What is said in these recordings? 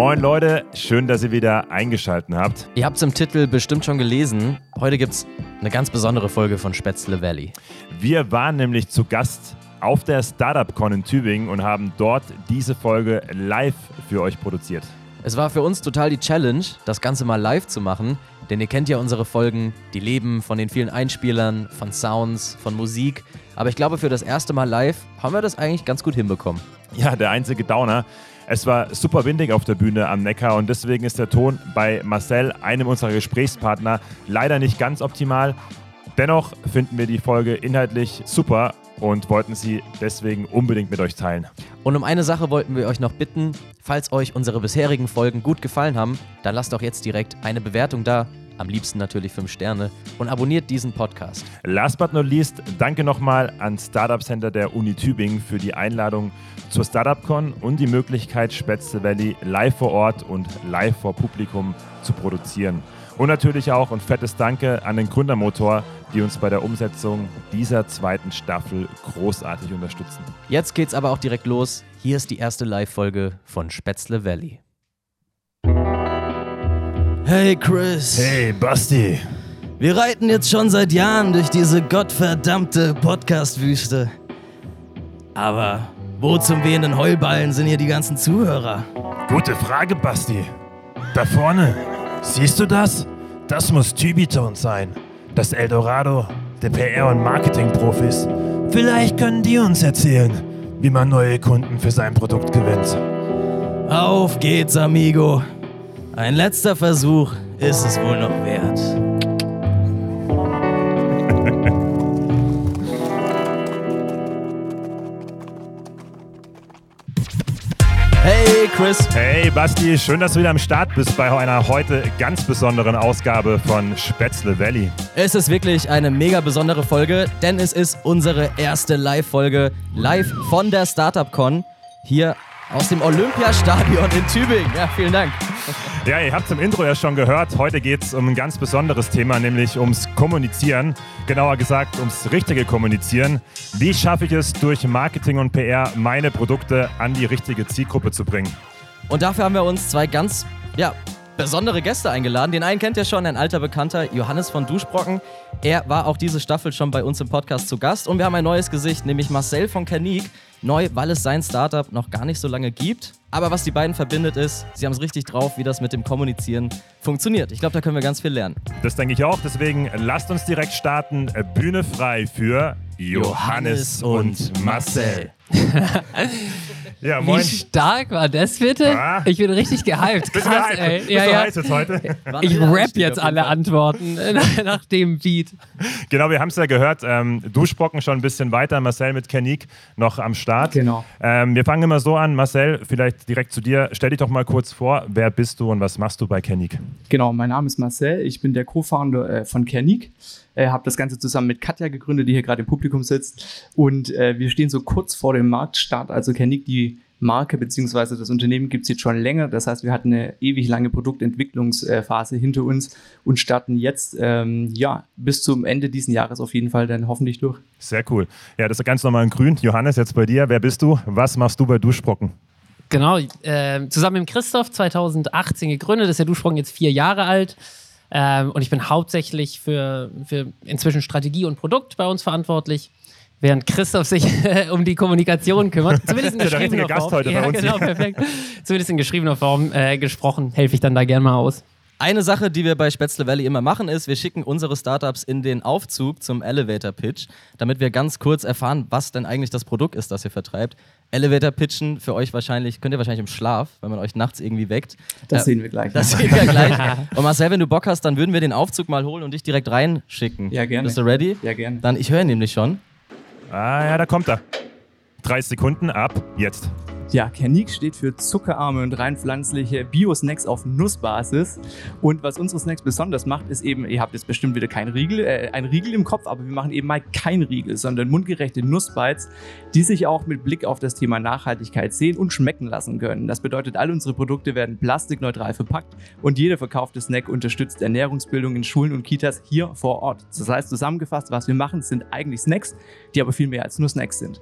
Moin Leute, schön, dass ihr wieder eingeschaltet habt. Ihr habt es im Titel bestimmt schon gelesen. Heute gibt es eine ganz besondere Folge von Spätzle Valley. Wir waren nämlich zu Gast auf der Startup-Con in Tübingen und haben dort diese Folge live für euch produziert. Es war für uns total die Challenge, das Ganze mal live zu machen, denn ihr kennt ja unsere Folgen, die leben von den vielen Einspielern, von Sounds, von Musik. Aber ich glaube, für das erste Mal live haben wir das eigentlich ganz gut hinbekommen. Ja, der einzige Downer. Es war super windig auf der Bühne am Neckar und deswegen ist der Ton bei Marcel, einem unserer Gesprächspartner, leider nicht ganz optimal. Dennoch finden wir die Folge inhaltlich super und wollten sie deswegen unbedingt mit euch teilen. Und um eine Sache wollten wir euch noch bitten, falls euch unsere bisherigen Folgen gut gefallen haben, dann lasst doch jetzt direkt eine Bewertung da. Am liebsten natürlich 5 Sterne und abonniert diesen Podcast. Last but not least, danke nochmal an Startup Center der Uni Tübingen für die Einladung zur StartupCon und die Möglichkeit, Spätzle Valley live vor Ort und live vor Publikum zu produzieren. Und natürlich auch ein fettes Danke an den Gründermotor, die uns bei der Umsetzung dieser zweiten Staffel großartig unterstützen. Jetzt geht's aber auch direkt los. Hier ist die erste Live-Folge von Spätzle Valley. Hey Chris. Hey Basti. Wir reiten jetzt schon seit Jahren durch diese gottverdammte Podcast-Wüste. Aber wo zum wehenden Heuballen sind hier die ganzen Zuhörer? Gute Frage, Basti. Da vorne, siehst du das? Das muss Tübitone sein. Das Eldorado der PR- und Marketing-Profis. Vielleicht können die uns erzählen, wie man neue Kunden für sein Produkt gewinnt. Auf geht's, amigo. Ein letzter Versuch ist es wohl noch wert. Hey Chris. Hey Basti, schön, dass du wieder am Start bist bei einer heute ganz besonderen Ausgabe von Spätzle Valley. Es ist wirklich eine mega besondere Folge, denn es ist unsere erste Live-Folge live von der Startup Con hier aus dem Olympiastadion in Tübingen. Ja, vielen Dank. Ja, ihr habt es im Intro ja schon gehört. Heute geht es um ein ganz besonderes Thema, nämlich ums Kommunizieren. Genauer gesagt, ums richtige Kommunizieren. Wie schaffe ich es, durch Marketing und PR meine Produkte an die richtige Zielgruppe zu bringen? Und dafür haben wir uns zwei ganz, ja, besondere Gäste eingeladen. Den einen kennt ihr schon, ein alter Bekannter, Johannes von Duschbrocken. Er war auch diese Staffel schon bei uns im Podcast zu Gast. Und wir haben ein neues Gesicht, nämlich Marcel von Kanik. Neu, weil es sein Startup noch gar nicht so lange gibt. Aber was die beiden verbindet ist, sie haben es richtig drauf, wie das mit dem Kommunizieren funktioniert. Ich glaube, da können wir ganz viel lernen. Das denke ich auch. Deswegen lasst uns direkt starten. Bühne frei für Johannes, und Marcel. ja, Wie stark war das bitte? Ah. Ich bin richtig gehypt. Krass, ey. Bist Ja, du ja. heiß jetzt heute? Ich rap jetzt alle Antworten nach dem Beat. Genau, wir haben es ja gehört. Ähm, Duschbrocken schon ein bisschen weiter. Marcel mit Kanik noch am Start. Genau. Ähm, wir fangen immer so an. Marcel, vielleicht direkt zu dir. Stell dich doch mal kurz vor. Wer bist du und was machst du bei Kanik? Genau, mein Name ist Marcel, ich bin der Co-Founder äh, von Kernik, äh, habe das Ganze zusammen mit Katja gegründet, die hier gerade im Publikum sitzt und äh, wir stehen so kurz vor dem Marktstart, also Kernik, die Marke bzw. das Unternehmen gibt es jetzt schon länger, das heißt, wir hatten eine ewig lange Produktentwicklungsphase hinter uns und starten jetzt ähm, ja bis zum Ende diesen Jahres auf jeden Fall dann hoffentlich durch. Sehr cool. Ja, das ist ganz normal in grün. Johannes, jetzt bei dir. Wer bist du? Was machst du bei Duschbrocken? Genau, äh, zusammen mit Christoph 2018 gegründet, ist der Duschsprung jetzt vier Jahre alt. Ähm, und ich bin hauptsächlich für, für inzwischen Strategie und Produkt bei uns verantwortlich. Während Christoph sich um die Kommunikation kümmert. Zumindest in geschriebener Form. ja, genau, perfekt. Zumindest in geschriebener Form äh, gesprochen, helfe ich dann da gerne mal aus. Eine Sache, die wir bei Spätzle Valley immer machen, ist, wir schicken unsere Startups in den Aufzug zum Elevator Pitch, damit wir ganz kurz erfahren, was denn eigentlich das Produkt ist, das ihr vertreibt. Elevator Pitchen für euch wahrscheinlich, könnt ihr wahrscheinlich im Schlaf, wenn man euch nachts irgendwie weckt. Das Äh, sehen wir gleich. Das sehen wir gleich. Und Marcel, wenn du Bock hast, dann würden wir den Aufzug mal holen und dich direkt reinschicken. Ja, gerne. Bist du ready? Ja, gerne. Dann, ich höre ihn nämlich schon. Ah ja, da kommt er. 30 Sekunden ab. Jetzt. Ja, Kernik steht für zuckerarme und rein pflanzliche Bio-Snacks auf Nussbasis. Und was unsere Snacks besonders macht, ist eben, ihr habt jetzt bestimmt wieder kein Riegel, äh, ein Riegel im Kopf, aber wir machen eben mal kein Riegel, sondern mundgerechte Nussbites, die sich auch mit Blick auf das Thema Nachhaltigkeit sehen und schmecken lassen können. Das bedeutet, all unsere Produkte werden plastikneutral verpackt und jeder verkaufte Snack unterstützt Ernährungsbildung in Schulen und Kitas hier vor Ort. Das heißt, zusammengefasst, was wir machen, sind eigentlich Snacks, die aber viel mehr als nur Snacks sind.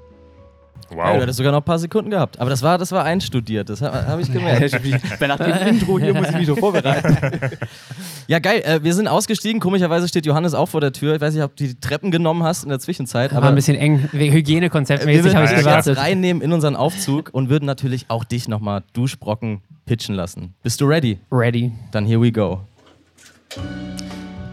Wow. Ja, du hattest sogar noch ein paar Sekunden gehabt. Aber das war, das war einstudiert, das habe hab ich gemerkt. Nach dem Intro hier muss ich mich noch vorbereiten. ja, geil. Äh, wir sind ausgestiegen. Komischerweise steht Johannes auch vor der Tür. Ich weiß nicht, ob du die Treppen genommen hast in der Zwischenzeit. Aber war ein bisschen eng. Hygienekonzeptmäßig habe ich gewartet. Wir reinnehmen in unseren Aufzug und würden natürlich auch dich nochmal Duschbrocken pitchen lassen. Bist du ready? Ready. Dann here we go.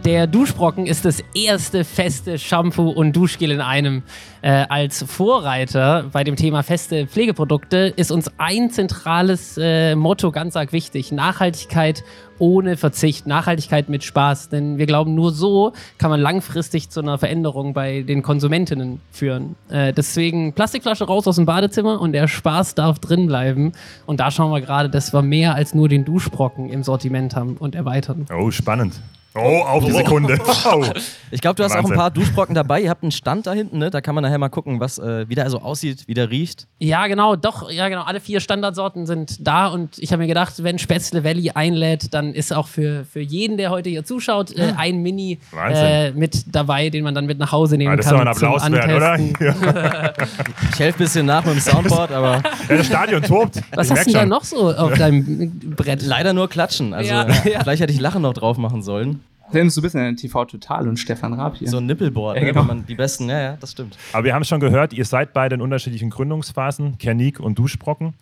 Der Duschbrocken ist das erste feste Shampoo und Duschgel in einem. Äh, als Vorreiter bei dem Thema feste Pflegeprodukte ist uns ein zentrales äh, Motto ganz arg wichtig. Nachhaltigkeit ohne Verzicht, Nachhaltigkeit mit Spaß. Denn wir glauben, nur so kann man langfristig zu einer Veränderung bei den Konsumentinnen führen. Äh, deswegen Plastikflasche raus aus dem Badezimmer und der Spaß darf drin bleiben. Und da schauen wir gerade, dass wir mehr als nur den Duschbrocken im Sortiment haben und erweitern. Oh, spannend. Oh, auf die Sekunde. Oh. Ich glaube, du hast Wahnsinn. auch ein paar Duschbrocken dabei. Ihr habt einen Stand da hinten, ne? Da kann man nachher mal gucken, was, äh, wie der also aussieht, wie der riecht. Ja, genau, doch, ja, genau. Alle vier Standardsorten sind da und ich habe mir gedacht, wenn Spätzle Valley einlädt, dann ist auch für, für jeden, der heute hier zuschaut, äh, ein Mini äh, mit dabei, den man dann mit nach Hause nehmen ah, das kann. Das ist doch ein Applaus wert, oder? ich helfe ein bisschen nach mit dem Soundboard, aber. Ja, das Stadion tobt. Was ich hast du da noch so auf deinem Brett? Leider nur klatschen. Also, ja, ja. vielleicht hätte ich Lachen noch drauf machen sollen. Erinnerst du ein bisschen an TV Total und Stefan Raab hier. So ein Nippelboard, ja, ne, genau. ne, man die besten, ja, ja, das stimmt. Aber wir haben schon gehört, ihr seid beide in unterschiedlichen Gründungsphasen, Kernik und Duschbrocken.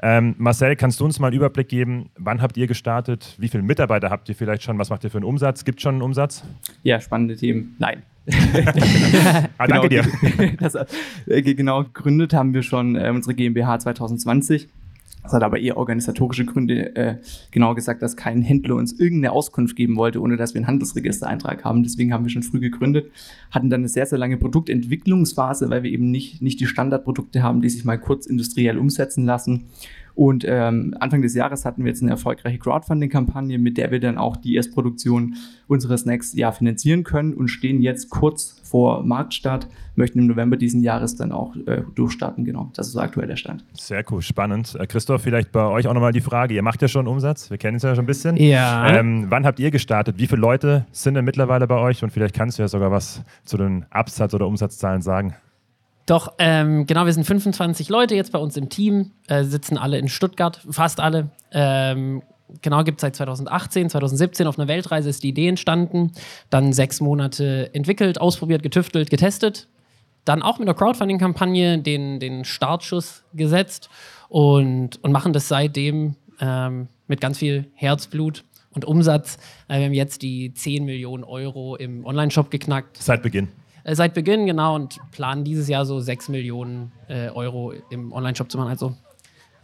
Ähm, Marcel, kannst du uns mal einen Überblick geben, wann habt ihr gestartet? Wie viele Mitarbeiter habt ihr vielleicht schon? Was macht ihr für einen Umsatz? Gibt es schon einen Umsatz? Ja, spannende Themen. Nein. ah, danke genau, dir. Das, äh, genau, gegründet haben wir schon äh, unsere GmbH 2020 das hat aber eher organisatorische Gründe, äh, genau gesagt, dass kein Händler uns irgendeine Auskunft geben wollte, ohne dass wir einen Handelsregistereintrag haben. Deswegen haben wir schon früh gegründet, hatten dann eine sehr, sehr lange Produktentwicklungsphase, weil wir eben nicht, nicht die Standardprodukte haben, die sich mal kurz industriell umsetzen lassen. Und ähm, Anfang des Jahres hatten wir jetzt eine erfolgreiche Crowdfunding-Kampagne, mit der wir dann auch die Erstproduktion unserer Snacks ja finanzieren können und stehen jetzt kurz vor Marktstart, möchten im November diesen Jahres dann auch äh, durchstarten. Genau, das ist so aktuell der Stand. Sehr cool, spannend. Äh, Christoph, vielleicht bei euch auch nochmal die Frage. Ihr macht ja schon Umsatz, wir kennen es ja schon ein bisschen. Ja. Ähm, wann habt ihr gestartet? Wie viele Leute sind denn mittlerweile bei euch? Und vielleicht kannst du ja sogar was zu den Absatz- oder Umsatzzahlen sagen. Doch, ähm, genau, wir sind 25 Leute jetzt bei uns im Team, äh, sitzen alle in Stuttgart, fast alle. Ähm, genau, gibt es seit 2018, 2017 auf einer Weltreise ist die Idee entstanden. Dann sechs Monate entwickelt, ausprobiert, getüftelt, getestet. Dann auch mit einer Crowdfunding-Kampagne den, den Startschuss gesetzt und, und machen das seitdem ähm, mit ganz viel Herzblut und Umsatz. Äh, wir haben jetzt die 10 Millionen Euro im Online-Shop geknackt. Seit Beginn. Äh, seit Beginn, genau, und planen dieses Jahr so 6 Millionen äh, Euro im Online-Shop zu machen. Also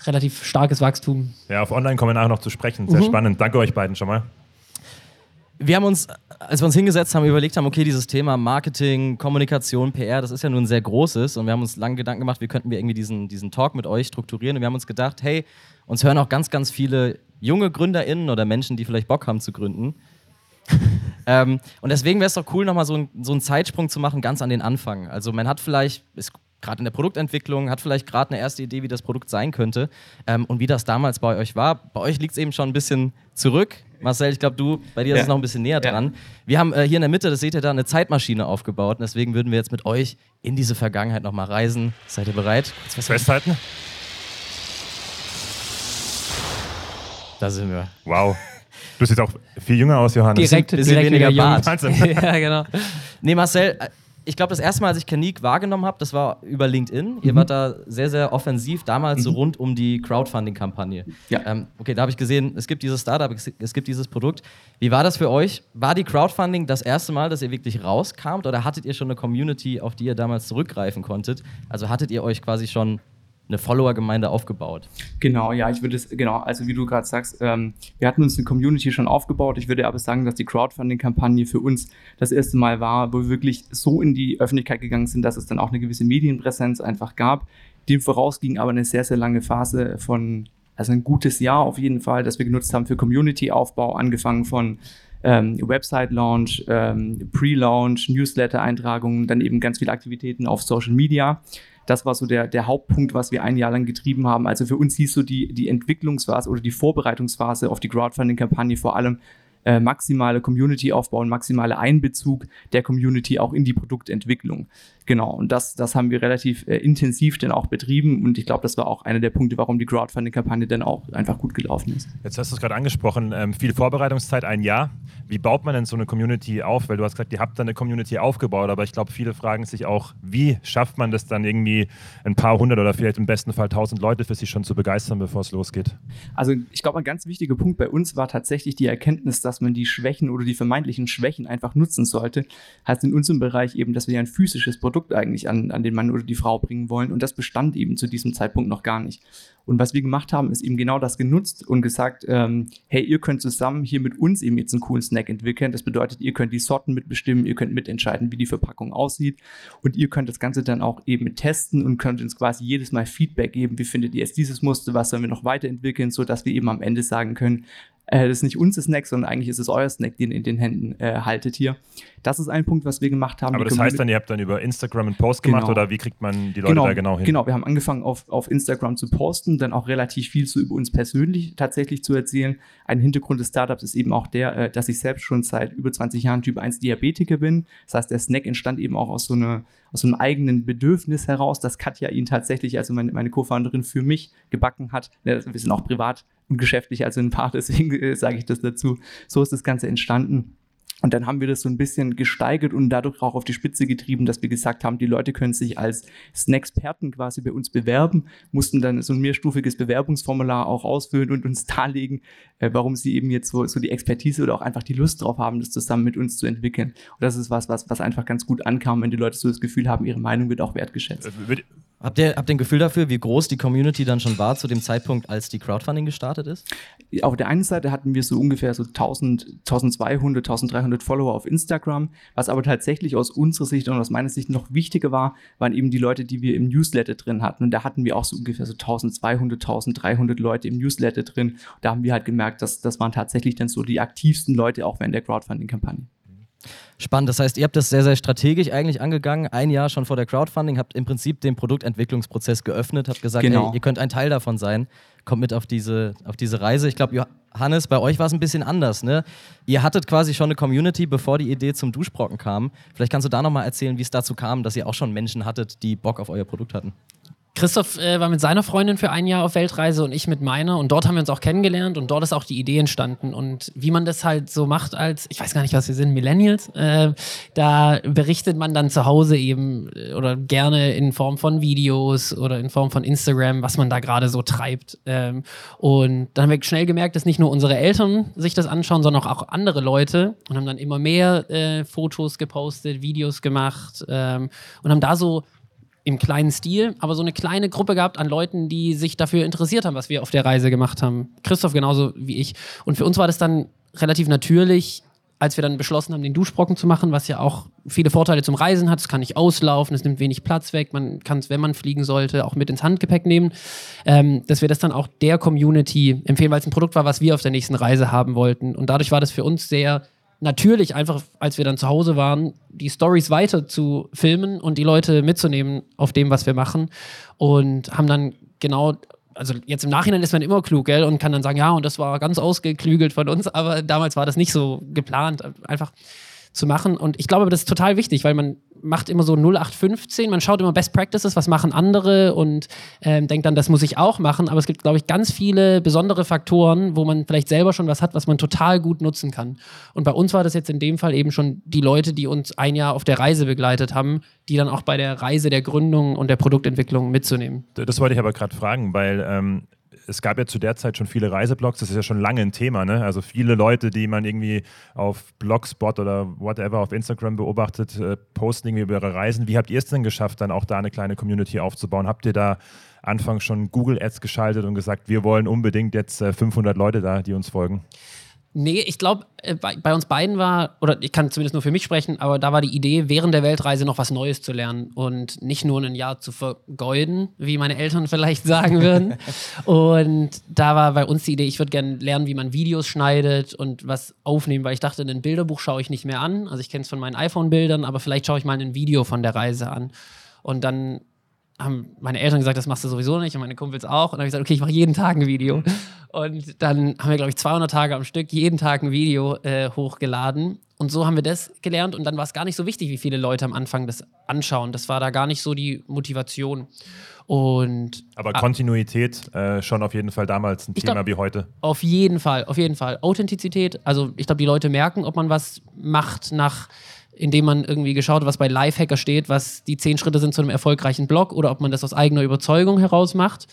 relativ starkes Wachstum. Ja, auf Online kommen wir nachher noch zu sprechen. Sehr mhm. spannend. Danke euch beiden schon mal. Wir haben uns, als wir uns hingesetzt haben, überlegt haben, okay, dieses Thema Marketing, Kommunikation, PR, das ist ja nun sehr großes und wir haben uns lange Gedanken gemacht, wie könnten wir irgendwie diesen, diesen Talk mit euch strukturieren und wir haben uns gedacht, hey, uns hören auch ganz, ganz viele junge GründerInnen oder Menschen, die vielleicht Bock haben zu gründen. Ähm, und deswegen wäre es doch cool, nochmal so, ein, so einen Zeitsprung zu machen, ganz an den Anfang. Also man hat vielleicht, ist gerade in der Produktentwicklung, hat vielleicht gerade eine erste Idee, wie das Produkt sein könnte ähm, und wie das damals bei euch war. Bei euch liegt es eben schon ein bisschen zurück. Marcel, ich glaube, du, bei dir ja. ist es noch ein bisschen näher dran. Ja. Wir haben äh, hier in der Mitte, das seht ihr da, eine Zeitmaschine aufgebaut. Und deswegen würden wir jetzt mit euch in diese Vergangenheit nochmal reisen. Seid ihr bereit? Kurz festhalten. Da sind wir. Wow. Du siehst auch viel jünger aus, Johannes. Direkt, bisschen direkt weniger Bart. ja, genau. Nee, Marcel, äh, ich glaube, das erste Mal, als ich Kanik wahrgenommen habe, das war über LinkedIn. Ihr mhm. wart da sehr, sehr offensiv, damals mhm. so rund um die Crowdfunding-Kampagne. Ja. Ähm, okay, da habe ich gesehen, es gibt dieses Startup, es gibt dieses Produkt. Wie war das für euch? War die Crowdfunding das erste Mal, dass ihr wirklich rauskamt oder hattet ihr schon eine Community, auf die ihr damals zurückgreifen konntet? Also hattet ihr euch quasi schon eine Follower-Gemeinde aufgebaut. Genau, ja, ich würde es, genau, also wie du gerade sagst, ähm, wir hatten uns eine Community schon aufgebaut. Ich würde aber sagen, dass die Crowdfunding-Kampagne für uns das erste Mal war, wo wir wirklich so in die Öffentlichkeit gegangen sind, dass es dann auch eine gewisse Medienpräsenz einfach gab. Dem vorausging aber eine sehr, sehr lange Phase von, also ein gutes Jahr auf jeden Fall, das wir genutzt haben für Community-Aufbau, angefangen von ähm, Website-Launch, ähm, Pre-Launch, Newsletter-Eintragungen, dann eben ganz viele Aktivitäten auf Social Media das war so der, der Hauptpunkt, was wir ein Jahr lang getrieben haben. Also für uns hieß so die, die Entwicklungsphase oder die Vorbereitungsphase auf die Crowdfunding-Kampagne vor allem äh, maximale Community aufbauen, maximale Einbezug der Community auch in die Produktentwicklung. Genau, und das, das haben wir relativ äh, intensiv dann auch betrieben und ich glaube, das war auch einer der Punkte, warum die Crowdfunding-Kampagne dann auch einfach gut gelaufen ist. Jetzt hast du es gerade angesprochen, ähm, viel Vorbereitungszeit, ein Jahr. Wie baut man denn so eine Community auf? Weil du hast gesagt, ihr habt da eine Community aufgebaut, aber ich glaube, viele fragen sich auch, wie schafft man das dann irgendwie ein paar hundert oder vielleicht im besten Fall tausend Leute für sich schon zu begeistern, bevor es losgeht? Also ich glaube, ein ganz wichtiger Punkt bei uns war tatsächlich die Erkenntnis, dass man die Schwächen oder die vermeintlichen Schwächen einfach nutzen sollte. Heißt in unserem Bereich eben, dass wir ein physisches Produkt Produkt eigentlich an, an den Mann oder die Frau bringen wollen. Und das bestand eben zu diesem Zeitpunkt noch gar nicht. Und was wir gemacht haben, ist eben genau das genutzt und gesagt, ähm, hey, ihr könnt zusammen hier mit uns eben jetzt einen coolen Snack entwickeln. Das bedeutet, ihr könnt die Sorten mitbestimmen, ihr könnt mitentscheiden, wie die Verpackung aussieht und ihr könnt das Ganze dann auch eben testen und könnt uns quasi jedes Mal Feedback geben, wie findet ihr jetzt dieses Muster, was sollen wir noch weiterentwickeln, sodass wir eben am Ende sagen können, äh, das ist nicht unser Snack, sondern eigentlich ist es euer Snack, den ihr in den Händen äh, haltet hier. Das ist ein Punkt, was wir gemacht haben. Aber das heißt dann, ihr habt dann über Instagram einen Post gemacht genau. oder wie kriegt man die Leute genau, da genau hin? Genau, wir haben angefangen auf, auf Instagram zu posten, dann auch relativ viel so über uns persönlich tatsächlich zu erzählen. Ein Hintergrund des Startups ist eben auch der, äh, dass ich selbst schon seit über 20 Jahren Typ 1 Diabetiker bin. Das heißt, der Snack entstand eben auch aus so, eine, aus so einem eigenen Bedürfnis heraus, dass Katja ihn tatsächlich, also meine, meine Co-Founderin, für mich gebacken hat. wir sind auch privat und geschäftlich also ein Paar, deswegen äh, sage ich das dazu. So ist das Ganze entstanden. Und dann haben wir das so ein bisschen gesteigert und dadurch auch auf die Spitze getrieben, dass wir gesagt haben, die Leute können sich als Snacksperten quasi bei uns bewerben, mussten dann so ein mehrstufiges Bewerbungsformular auch ausfüllen und uns darlegen, äh, warum sie eben jetzt so, so die Expertise oder auch einfach die Lust drauf haben, das zusammen mit uns zu entwickeln. Und das ist was, was, was einfach ganz gut ankam, wenn die Leute so das Gefühl haben, ihre Meinung wird auch wertgeschätzt. Habt ihr, habt ihr ein Gefühl dafür, wie groß die Community dann schon war zu dem Zeitpunkt, als die Crowdfunding gestartet ist? Auf der einen Seite hatten wir so ungefähr so 1000, 1200, 1300 Follower auf Instagram. Was aber tatsächlich aus unserer Sicht und aus meiner Sicht noch wichtiger war, waren eben die Leute, die wir im Newsletter drin hatten. Und da hatten wir auch so ungefähr so 1200, 1300 Leute im Newsletter drin. Da haben wir halt gemerkt, dass das waren tatsächlich dann so die aktivsten Leute auch während der Crowdfunding-Kampagne. Spannend. Das heißt, ihr habt das sehr, sehr strategisch eigentlich angegangen. Ein Jahr schon vor der Crowdfunding, habt im Prinzip den Produktentwicklungsprozess geöffnet, habt gesagt, genau. hey, ihr könnt ein Teil davon sein. Kommt mit auf diese, auf diese Reise. Ich glaube, Johannes, bei euch war es ein bisschen anders. Ne? Ihr hattet quasi schon eine Community, bevor die Idee zum Duschbrocken kam. Vielleicht kannst du da nochmal erzählen, wie es dazu kam, dass ihr auch schon Menschen hattet, die Bock auf euer Produkt hatten. Christoph äh, war mit seiner Freundin für ein Jahr auf Weltreise und ich mit meiner. Und dort haben wir uns auch kennengelernt und dort ist auch die Idee entstanden. Und wie man das halt so macht als, ich weiß gar nicht, was wir sind, Millennials, äh, da berichtet man dann zu Hause eben äh, oder gerne in Form von Videos oder in Form von Instagram, was man da gerade so treibt. Ähm, und dann haben wir schnell gemerkt, dass nicht nur unsere Eltern sich das anschauen, sondern auch andere Leute und haben dann immer mehr äh, Fotos gepostet, Videos gemacht ähm, und haben da so im kleinen Stil, aber so eine kleine Gruppe gehabt an Leuten, die sich dafür interessiert haben, was wir auf der Reise gemacht haben. Christoph genauso wie ich. Und für uns war das dann relativ natürlich, als wir dann beschlossen haben, den Duschbrocken zu machen, was ja auch viele Vorteile zum Reisen hat. Es kann nicht auslaufen, es nimmt wenig Platz weg. Man kann es, wenn man fliegen sollte, auch mit ins Handgepäck nehmen. Ähm, dass wir das dann auch der Community empfehlen, weil es ein Produkt war, was wir auf der nächsten Reise haben wollten. Und dadurch war das für uns sehr natürlich einfach, als wir dann zu Hause waren, die Stories weiter zu filmen und die Leute mitzunehmen auf dem, was wir machen. Und haben dann genau, also jetzt im Nachhinein ist man immer klug, gell, und kann dann sagen, ja, und das war ganz ausgeklügelt von uns, aber damals war das nicht so geplant. Einfach zu machen. Und ich glaube, das ist total wichtig, weil man macht immer so 0815, man schaut immer Best Practices, was machen andere und ähm, denkt dann, das muss ich auch machen. Aber es gibt, glaube ich, ganz viele besondere Faktoren, wo man vielleicht selber schon was hat, was man total gut nutzen kann. Und bei uns war das jetzt in dem Fall eben schon die Leute, die uns ein Jahr auf der Reise begleitet haben, die dann auch bei der Reise der Gründung und der Produktentwicklung mitzunehmen. Das wollte ich aber gerade fragen, weil ähm, es gab ja zu der Zeit schon viele Reiseblogs, das ist ja schon lange ein Thema, ne? Also viele Leute, die man irgendwie auf Blogspot oder whatever auf Instagram beobachtet, äh, posten irgendwie über ihre Reisen. Wie habt ihr es denn geschafft, dann auch da eine kleine Community aufzubauen? Habt ihr da anfangs schon Google Ads geschaltet und gesagt, wir wollen unbedingt jetzt äh, 500 Leute da, die uns folgen? Nee, ich glaube, äh, bei, bei, uns beiden war, oder ich kann zumindest nur für mich sprechen, aber da war die Idee, während der Weltreise noch was Neues zu lernen und nicht nur ein Jahr zu vergeuden, wie meine Eltern vielleicht sagen würden. und da war bei uns die Idee, ich würde gerne lernen, wie man Videos schneidet und was aufnehmen, weil ich dachte, ein Bilderbuch schaue ich nicht mehr an. Also ich kenne es von meinen iPhone-Bildern, aber vielleicht schaue ich mal ein Video von der Reise an. Und dann haben meine Eltern gesagt, das machst du sowieso nicht und meine Kumpels auch. Und dann habe ich gesagt, okay, ich mache jeden Tag ein Video. Und dann haben wir, glaube ich, 200 Tage am Stück jeden Tag ein Video äh, hochgeladen. Und so haben wir das gelernt. Und dann war es gar nicht so wichtig, wie viele Leute am Anfang das anschauen. Das war da gar nicht so die Motivation. Und Aber Kontinuität äh, schon auf jeden Fall damals ein Thema glaub- wie heute. Auf jeden Fall, auf jeden Fall. Authentizität, also ich glaube, die Leute merken, ob man was macht nach, indem man irgendwie geschaut was bei Lifehacker steht, was die zehn Schritte sind zu einem erfolgreichen Blog oder ob man das aus eigener Überzeugung heraus macht.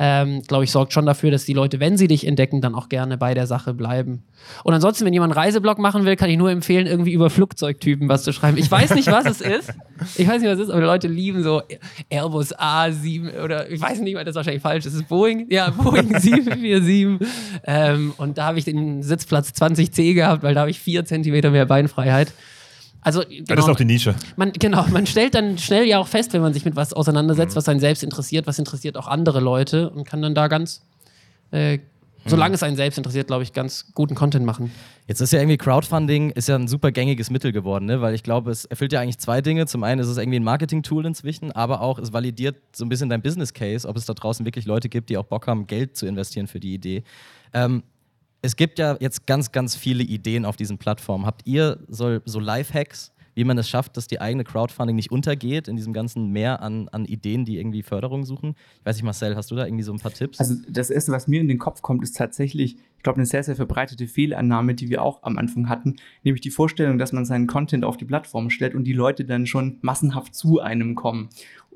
Ähm, glaube ich, sorgt schon dafür, dass die Leute, wenn sie dich entdecken, dann auch gerne bei der Sache bleiben. Und ansonsten, wenn jemand einen Reiseblog machen will, kann ich nur empfehlen, irgendwie über Flugzeugtypen was zu schreiben. Ich weiß nicht, was es ist. Ich weiß nicht, was es ist, aber die Leute lieben so Airbus A7 oder ich weiß nicht, weil das ist wahrscheinlich falsch ist. Es ist Boeing? Ja, Boeing 747. ähm, und da habe ich den Sitzplatz 20C gehabt, weil da habe ich vier Zentimeter mehr Beinfreiheit. Also, Das ist genau, auch die Nische. man, genau, man stellt dann schnell ja auch fest, wenn man sich mit was auseinandersetzt, was einen selbst interessiert, was interessiert auch andere Leute und kann dann da ganz, äh, solange es einen selbst interessiert, glaube ich, ganz guten Content machen. Jetzt ist ja irgendwie Crowdfunding ist ja ein super gängiges Mittel geworden, ne? weil ich glaube, es erfüllt ja eigentlich zwei Dinge. Zum einen ist es irgendwie ein Marketing-Tool inzwischen, aber auch es validiert so ein bisschen dein Business Case, ob es da draußen wirklich Leute gibt, die auch Bock haben, Geld zu investieren für die Idee. Ähm, es gibt ja jetzt ganz, ganz viele Ideen auf diesen Plattformen. Habt ihr so, so Lifehacks, wie man es schafft, dass die eigene Crowdfunding nicht untergeht in diesem ganzen Meer an, an Ideen, die irgendwie Förderung suchen? Ich weiß nicht, Marcel, hast du da irgendwie so ein paar Tipps? Also das Erste, was mir in den Kopf kommt, ist tatsächlich, ich glaube, eine sehr, sehr verbreitete Fehlannahme, die wir auch am Anfang hatten, nämlich die Vorstellung, dass man seinen Content auf die Plattform stellt und die Leute dann schon massenhaft zu einem kommen.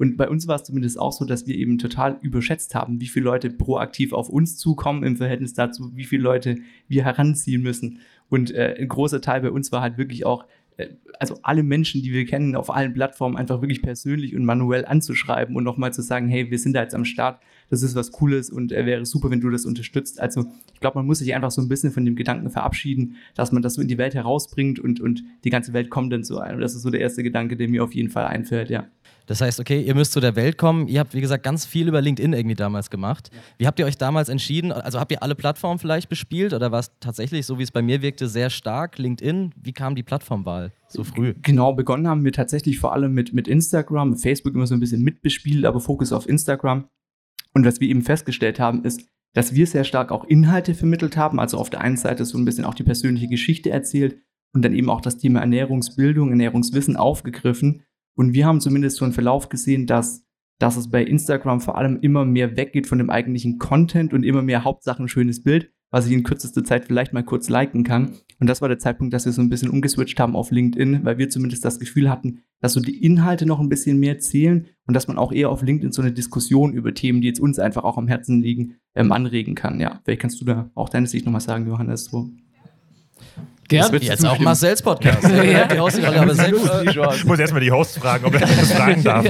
Und bei uns war es zumindest auch so, dass wir eben total überschätzt haben, wie viele Leute proaktiv auf uns zukommen im Verhältnis dazu, wie viele Leute wir heranziehen müssen. Und äh, ein großer Teil bei uns war halt wirklich auch äh, also alle Menschen, die wir kennen, auf allen Plattformen einfach wirklich persönlich und manuell anzuschreiben und nochmal zu sagen, hey, wir sind da jetzt am Start, das ist was Cooles und äh, wäre super, wenn du das unterstützt. Also ich glaube, man muss sich einfach so ein bisschen von dem Gedanken verabschieden, dass man das so in die Welt herausbringt und, und die ganze Welt kommt dann so ein. Und das ist so der erste Gedanke, der mir auf jeden Fall einfällt, ja. Das heißt, okay, ihr müsst zu der Welt kommen. Ihr habt, wie gesagt, ganz viel über LinkedIn irgendwie damals gemacht. Wie habt ihr euch damals entschieden? Also habt ihr alle Plattformen vielleicht bespielt oder war es tatsächlich, so wie es bei mir wirkte, sehr stark LinkedIn? Wie kam die Plattformwahl so früh? Genau, begonnen haben wir tatsächlich vor allem mit, mit Instagram, Facebook immer so ein bisschen mitbespielt, aber Fokus auf Instagram. Und was wir eben festgestellt haben, ist, dass wir sehr stark auch Inhalte vermittelt haben, also auf der einen Seite so ein bisschen auch die persönliche Geschichte erzählt und dann eben auch das Thema Ernährungsbildung, Ernährungswissen aufgegriffen. Und wir haben zumindest so einen Verlauf gesehen, dass, dass es bei Instagram vor allem immer mehr weggeht von dem eigentlichen Content und immer mehr Hauptsache ein schönes Bild, was ich in kürzester Zeit vielleicht mal kurz liken kann. Und das war der Zeitpunkt, dass wir so ein bisschen umgeswitcht haben auf LinkedIn, weil wir zumindest das Gefühl hatten, dass so die Inhalte noch ein bisschen mehr zählen und dass man auch eher auf LinkedIn so eine Diskussion über Themen, die jetzt uns einfach auch am Herzen liegen, ähm, anregen kann. Ja, vielleicht kannst du da auch deine Sicht nochmal sagen, Johannes. So. Gern? wird- Jetzt auch. Marcel's Podcast. ja. Die selbst. Ich muss erstmal die Hosts fragen, ob er das fragen darf.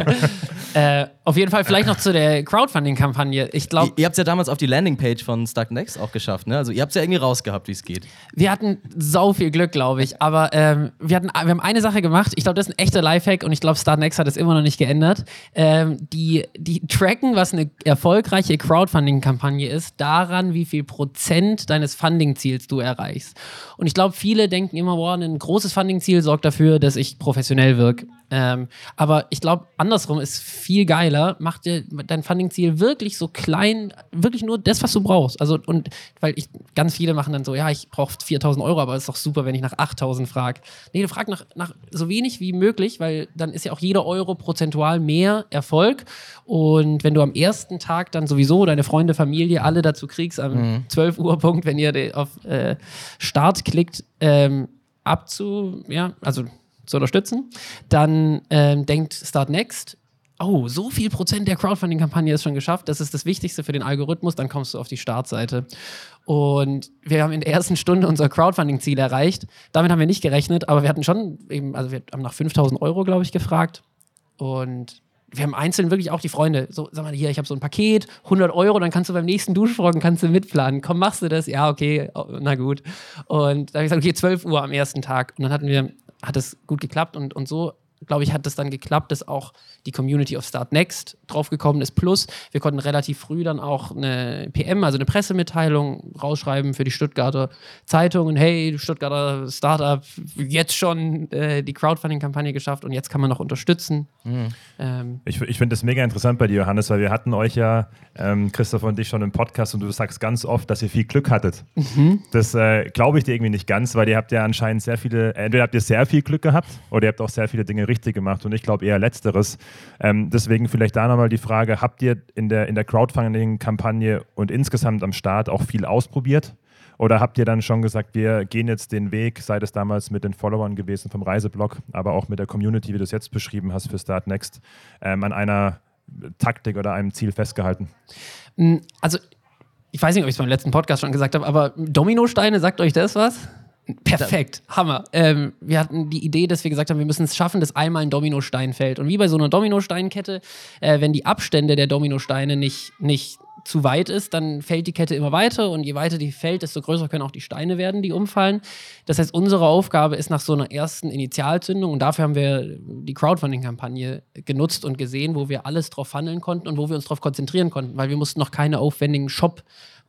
Äh, auf jeden Fall vielleicht noch zu der Crowdfunding-Kampagne. Ich glaube, Ihr, ihr habt es ja damals auf die Landingpage von Stark Next auch geschafft, ne? Also ihr habt es ja irgendwie rausgehabt, wie es geht. wir hatten sau viel Glück, glaube ich. Aber ähm, wir, hatten, wir haben eine Sache gemacht. Ich glaube, das ist ein echter Lifehack und ich glaube, Startnext hat es immer noch nicht geändert. Ähm, die, die tracken, was eine erfolgreiche Crowdfunding-Kampagne ist, daran, wie viel Prozent deines Funding-Ziels du erreichst. Und ich glaube, viele denken immer, boah, ein großes Funding-Ziel sorgt dafür, dass ich professionell wirke. Ähm, aber ich glaube, andersrum ist viel geiler. Mach dir dein Funding-Ziel wirklich so klein, wirklich nur das, was du brauchst. Also, und weil ich, ganz viele machen dann so, ja, ich brauche 4000 Euro, aber es ist doch super, wenn ich nach 8000 frage. Nee, du fragst nach, nach so wenig wie möglich, weil dann ist ja auch jeder Euro prozentual mehr Erfolg. Und wenn du am ersten Tag dann sowieso deine Freunde, Familie, alle dazu kriegst, am 12 Uhr Punkt, wenn ihr auf äh, Start klickt, ähm, abzu, ja, also zu unterstützen, dann ähm, denkt Start Next, oh, so viel Prozent der Crowdfunding-Kampagne ist schon geschafft, das ist das Wichtigste für den Algorithmus, dann kommst du auf die Startseite. Und wir haben in der ersten Stunde unser Crowdfunding-Ziel erreicht. Damit haben wir nicht gerechnet, aber wir hatten schon eben, also wir haben nach 5000 Euro, glaube ich, gefragt. Und wir haben einzeln wirklich auch die Freunde, so, sag mal, hier, ich habe so ein Paket, 100 Euro, dann kannst du beim nächsten Duschfrocken kannst du mitplanen. Komm, machst du das? Ja, okay, oh, na gut. Und da habe ich gesagt, okay, 12 Uhr am ersten Tag. Und dann hatten wir, hat es gut geklappt und, und so glaube ich, hat das dann geklappt, dass auch die Community of Start Next draufgekommen ist. Plus, wir konnten relativ früh dann auch eine PM, also eine Pressemitteilung rausschreiben für die Stuttgarter Zeitungen. Hey, Stuttgarter Startup, jetzt schon äh, die Crowdfunding-Kampagne geschafft und jetzt kann man noch unterstützen. Mhm. Ähm, ich ich finde das mega interessant bei dir, Johannes, weil wir hatten euch ja, ähm, Christoph und ich, schon im Podcast und du sagst ganz oft, dass ihr viel Glück hattet. Mhm. Das äh, glaube ich dir irgendwie nicht ganz, weil ihr habt ja anscheinend sehr viele, entweder habt ihr sehr viel Glück gehabt oder ihr habt auch sehr viele Dinge richtig gemacht und ich glaube eher Letzteres. Ähm, deswegen vielleicht da nochmal die Frage, habt ihr in der, in der Crowdfunding-Kampagne und insgesamt am Start auch viel ausprobiert? Oder habt ihr dann schon gesagt, wir gehen jetzt den Weg, sei es damals mit den Followern gewesen vom Reiseblog, aber auch mit der Community, wie du es jetzt beschrieben hast für Start Next, ähm, an einer Taktik oder einem Ziel festgehalten? Mm, also, ich weiß nicht, ob ich es beim letzten Podcast schon gesagt habe, aber Dominosteine, sagt euch das was? Perfekt, Hammer. Ähm, wir hatten die Idee, dass wir gesagt haben, wir müssen es schaffen, dass einmal ein Dominostein fällt. Und wie bei so einer Dominosteinkette, äh, wenn die Abstände der Dominosteine nicht, nicht zu weit ist, dann fällt die Kette immer weiter und je weiter die fällt, desto größer können auch die Steine werden, die umfallen. Das heißt, unsere Aufgabe ist nach so einer ersten Initialzündung und dafür haben wir die Crowdfunding-Kampagne genutzt und gesehen, wo wir alles drauf handeln konnten und wo wir uns darauf konzentrieren konnten, weil wir mussten noch keine aufwendigen Shop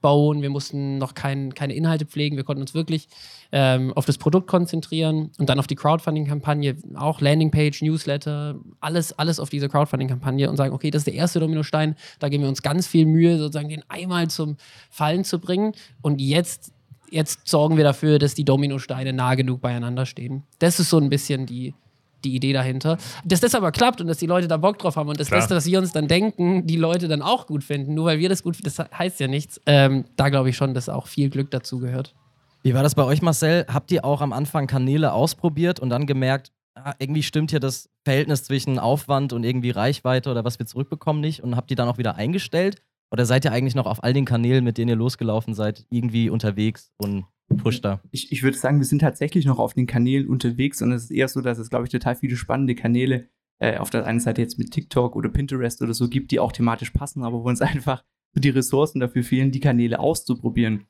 bauen, wir mussten noch kein, keine Inhalte pflegen, wir konnten uns wirklich ähm, auf das Produkt konzentrieren und dann auf die Crowdfunding-Kampagne, auch Landingpage, Newsletter, alles, alles auf diese Crowdfunding-Kampagne und sagen, okay, das ist der erste Dominostein, da geben wir uns ganz viel Mühe, sozusagen den einmal zum Fallen zu bringen. Und jetzt, jetzt sorgen wir dafür, dass die Dominosteine nah genug beieinander stehen. Das ist so ein bisschen die, die Idee dahinter. Dass das aber klappt und dass die Leute da Bock drauf haben und das Beste, was wir uns dann denken, die Leute dann auch gut finden, nur weil wir das gut finden, das heißt ja nichts. Ähm, da glaube ich schon, dass auch viel Glück dazu gehört. Wie war das bei euch, Marcel? Habt ihr auch am Anfang Kanäle ausprobiert und dann gemerkt, ah, irgendwie stimmt hier das Verhältnis zwischen Aufwand und irgendwie Reichweite oder was wir zurückbekommen nicht und habt die dann auch wieder eingestellt? Oder seid ihr eigentlich noch auf all den Kanälen, mit denen ihr losgelaufen seid, irgendwie unterwegs und Push da. Ich, ich würde sagen, wir sind tatsächlich noch auf den Kanälen unterwegs und es ist eher so, dass es, glaube ich, total viele spannende Kanäle äh, auf der einen Seite jetzt mit TikTok oder Pinterest oder so gibt, die auch thematisch passen, aber wo uns einfach die Ressourcen dafür fehlen, die Kanäle auszuprobieren.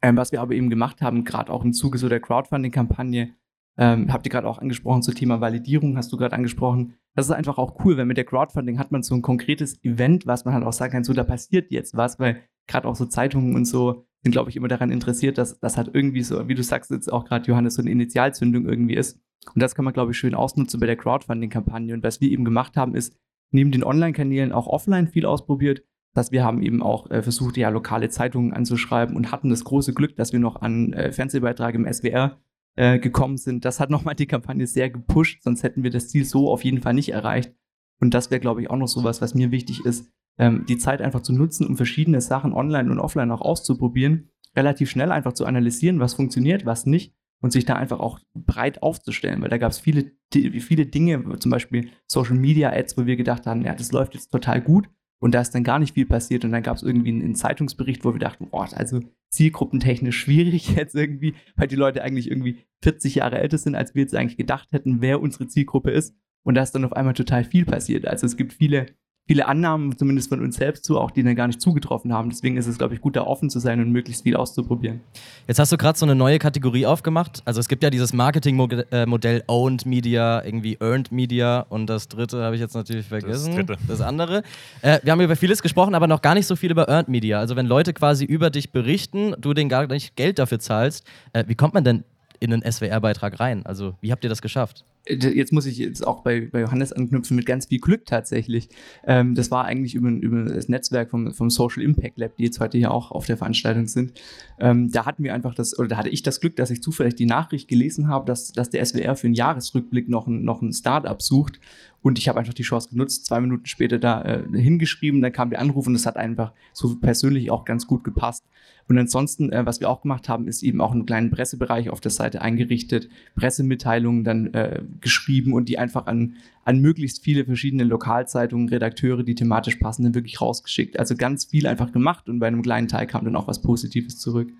Ähm, was wir aber eben gemacht haben, gerade auch im Zuge so der Crowdfunding-Kampagne, ähm, habt ihr gerade auch angesprochen zum Thema Validierung, hast du gerade angesprochen. Das ist einfach auch cool, weil mit der Crowdfunding hat man so ein konkretes Event, was man halt auch sagen kann, so da passiert jetzt was, weil gerade auch so Zeitungen und so sind, glaube ich, immer daran interessiert, dass das halt irgendwie so, wie du sagst jetzt auch gerade, Johannes, so eine Initialzündung irgendwie ist. Und das kann man, glaube ich, schön ausnutzen bei der Crowdfunding-Kampagne. Und was wir eben gemacht haben, ist neben den Online-Kanälen auch offline viel ausprobiert. Dass wir haben eben auch äh, versucht, ja, lokale Zeitungen anzuschreiben und hatten das große Glück, dass wir noch an äh, Fernsehbeitrag im SWR äh, gekommen sind. Das hat nochmal die Kampagne sehr gepusht, sonst hätten wir das Ziel so auf jeden Fall nicht erreicht. Und das wäre, glaube ich, auch noch sowas, was mir wichtig ist, ähm, die Zeit einfach zu nutzen, um verschiedene Sachen online und offline auch auszuprobieren, relativ schnell einfach zu analysieren, was funktioniert, was nicht und sich da einfach auch breit aufzustellen, weil da gab es viele, viele Dinge, zum Beispiel Social Media Ads, wo wir gedacht haben, ja, das läuft jetzt total gut und da ist dann gar nicht viel passiert und dann gab es irgendwie einen, Zeitungsbericht, wo wir dachten, boah, also zielgruppentechnisch schwierig jetzt irgendwie, weil die Leute eigentlich irgendwie 40 Jahre älter sind, als wir jetzt eigentlich gedacht hätten, wer unsere Zielgruppe ist und da ist dann auf einmal total viel passiert. Also es gibt viele viele Annahmen, zumindest von uns selbst zu, auch die dann gar nicht zugetroffen haben. Deswegen ist es, glaube ich, gut, da offen zu sein und möglichst viel auszuprobieren. Jetzt hast du gerade so eine neue Kategorie aufgemacht. Also es gibt ja dieses Marketingmodell Owned Media, irgendwie Earned Media und das dritte habe ich jetzt natürlich vergessen. Das, dritte. das andere. Äh, wir haben über vieles gesprochen, aber noch gar nicht so viel über Earned Media. Also wenn Leute quasi über dich berichten, du denen gar nicht Geld dafür zahlst, äh, wie kommt man denn in einen SWR-Beitrag rein? Also wie habt ihr das geschafft? jetzt muss ich jetzt auch bei, bei Johannes anknüpfen mit ganz viel Glück tatsächlich. Ähm, das war eigentlich über, über das Netzwerk vom, vom Social Impact Lab, die jetzt heute hier auch auf der Veranstaltung sind. Ähm, da hatten wir einfach das, oder da hatte ich das Glück, dass ich zufällig die Nachricht gelesen habe, dass, dass der SWR für einen Jahresrückblick noch ein, noch ein Startup sucht. Und ich habe einfach die Chance genutzt, zwei Minuten später da äh, hingeschrieben, dann kam der Anruf und das hat einfach so persönlich auch ganz gut gepasst. Und ansonsten, äh, was wir auch gemacht haben, ist eben auch einen kleinen Pressebereich auf der Seite eingerichtet, Pressemitteilungen dann äh, geschrieben und die einfach an, an möglichst viele verschiedene Lokalzeitungen, Redakteure, die thematisch passen, dann wirklich rausgeschickt. Also ganz viel einfach gemacht und bei einem kleinen Teil kam dann auch was Positives zurück.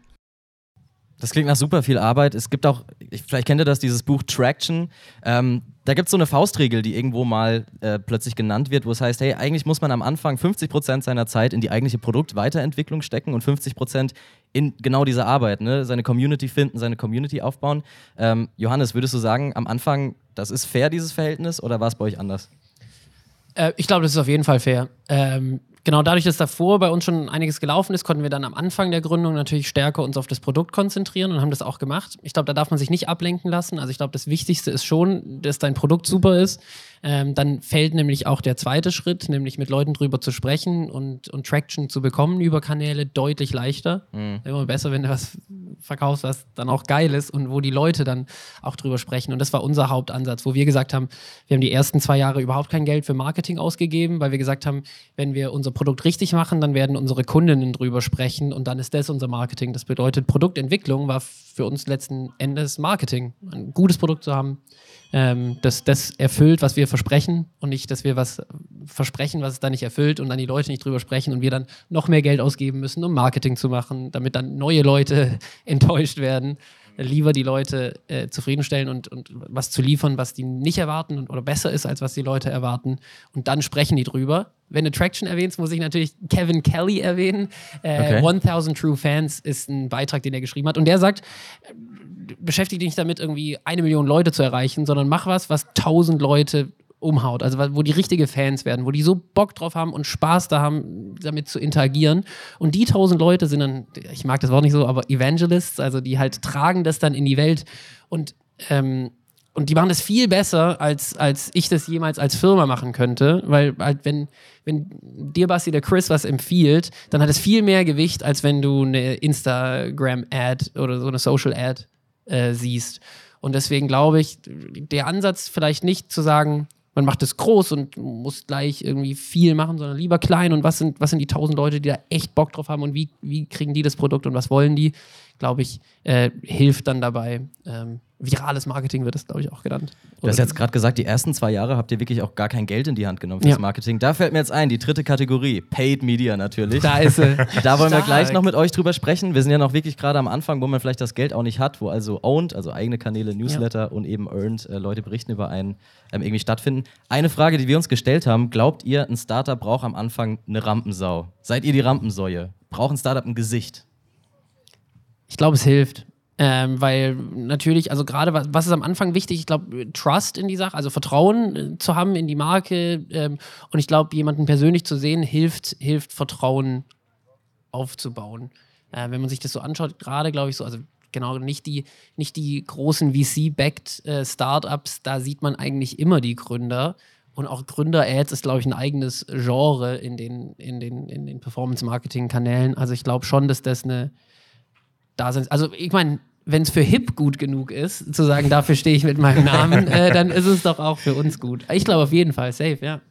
Das klingt nach super viel Arbeit. Es gibt auch, vielleicht kennt ihr das, dieses Buch Traction. Ähm, da gibt es so eine Faustregel, die irgendwo mal äh, plötzlich genannt wird, wo es heißt, hey, eigentlich muss man am Anfang 50% seiner Zeit in die eigentliche Produktweiterentwicklung stecken und 50% in genau dieser Arbeit, ne? seine Community finden, seine Community aufbauen. Ähm, Johannes, würdest du sagen, am Anfang, das ist fair, dieses Verhältnis, oder war es bei euch anders? Äh, ich glaube, das ist auf jeden Fall fair. Ähm, genau dadurch, dass davor bei uns schon einiges gelaufen ist, konnten wir dann am Anfang der Gründung natürlich stärker uns auf das Produkt konzentrieren und haben das auch gemacht. Ich glaube, da darf man sich nicht ablenken lassen. Also ich glaube, das Wichtigste ist schon, dass dein Produkt super ist. Ähm, dann fällt nämlich auch der zweite Schritt, nämlich mit Leuten drüber zu sprechen und, und Traction zu bekommen über Kanäle, deutlich leichter. Mhm. Immer besser, wenn du was verkaufst, was dann auch geil ist und wo die Leute dann auch drüber sprechen. Und das war unser Hauptansatz, wo wir gesagt haben, wir haben die ersten zwei Jahre überhaupt kein Geld für Marketing ausgegeben, weil wir gesagt haben, wenn wir unser Produkt richtig machen, dann werden unsere Kundinnen drüber sprechen und dann ist das unser Marketing. Das bedeutet, Produktentwicklung war für uns letzten Endes Marketing. Ein gutes Produkt zu haben, ähm, das, das erfüllt, was wir versprechen und nicht, dass wir was versprechen, was es dann nicht erfüllt und dann die Leute nicht drüber sprechen und wir dann noch mehr Geld ausgeben müssen, um Marketing zu machen, damit dann neue Leute enttäuscht werden. Lieber die Leute äh, zufriedenstellen und, und was zu liefern, was die nicht erwarten und, oder besser ist, als was die Leute erwarten. Und dann sprechen die drüber. Wenn du Traction erwähnst, muss ich natürlich Kevin Kelly erwähnen. Äh, okay. 1000 True Fans ist ein Beitrag, den er geschrieben hat. Und der sagt, beschäftige dich nicht damit, irgendwie eine Million Leute zu erreichen, sondern mach was, was tausend Leute umhaut. Also wo die richtige Fans werden, wo die so Bock drauf haben und Spaß da haben, damit zu interagieren. Und die tausend Leute sind dann, ich mag das Wort nicht so, aber Evangelists, also die halt tragen das dann in die Welt. Und ähm, und die machen das viel besser, als, als ich das jemals als Firma machen könnte. Weil halt, wenn, wenn dir, Basti, der Chris was empfiehlt, dann hat es viel mehr Gewicht, als wenn du eine Instagram-Ad oder so eine Social-Ad äh, siehst. Und deswegen glaube ich, der Ansatz vielleicht nicht zu sagen, man macht es groß und muss gleich irgendwie viel machen, sondern lieber klein und was sind, was sind die tausend Leute, die da echt Bock drauf haben und wie, wie kriegen die das Produkt und was wollen die, glaube ich, äh, hilft dann dabei, ähm, virales Marketing wird das, glaube ich, auch genannt. Du hast jetzt gerade gesagt, die ersten zwei Jahre habt ihr wirklich auch gar kein Geld in die Hand genommen fürs ja. Marketing. Da fällt mir jetzt ein, die dritte Kategorie, Paid Media natürlich. Da ist sie. Da wollen wir gleich noch mit euch drüber sprechen. Wir sind ja noch wirklich gerade am Anfang, wo man vielleicht das Geld auch nicht hat, wo also Owned, also eigene Kanäle, Newsletter ja. und eben Earned, äh, Leute berichten über einen, ähm, irgendwie stattfinden. Eine Frage, die wir uns gestellt haben, glaubt ihr, ein Startup braucht am Anfang eine Rampensau? Seid ihr die Rampensäue? Braucht ein Startup ein Gesicht? Ich glaube, es hilft. Ähm, weil natürlich, also gerade was, was, ist am Anfang wichtig? Ich glaube, Trust in die Sache, also Vertrauen äh, zu haben in die Marke. Ähm, und ich glaube, jemanden persönlich zu sehen, hilft, hilft Vertrauen aufzubauen. Äh, wenn man sich das so anschaut, gerade glaube ich so, also genau, nicht die, nicht die großen VC-backed äh, Startups, da sieht man eigentlich immer die Gründer. Und auch Gründer-Ads ist, glaube ich, ein eigenes Genre in den, in den, in den Performance-Marketing-Kanälen. Also ich glaube schon, dass das eine Daseins. Also ich meine, wenn es für Hip gut genug ist, zu sagen, dafür stehe ich mit meinem Namen, äh, dann ist es doch auch für uns gut. Ich glaube auf jeden Fall, safe, ja.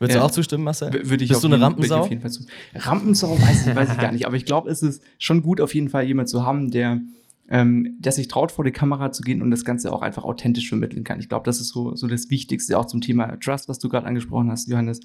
Würdest ja. du auch zustimmen, Marcel? Würde ich Bist du eine jeden, Rampensau? auf jeden Fall zu. Rampensau weiß ich, weiß ich gar nicht, aber ich glaube, es ist schon gut, auf jeden Fall jemand zu haben, der, ähm, der sich traut, vor die Kamera zu gehen und das Ganze auch einfach authentisch vermitteln kann. Ich glaube, das ist so, so das Wichtigste, auch zum Thema Trust, was du gerade angesprochen hast, Johannes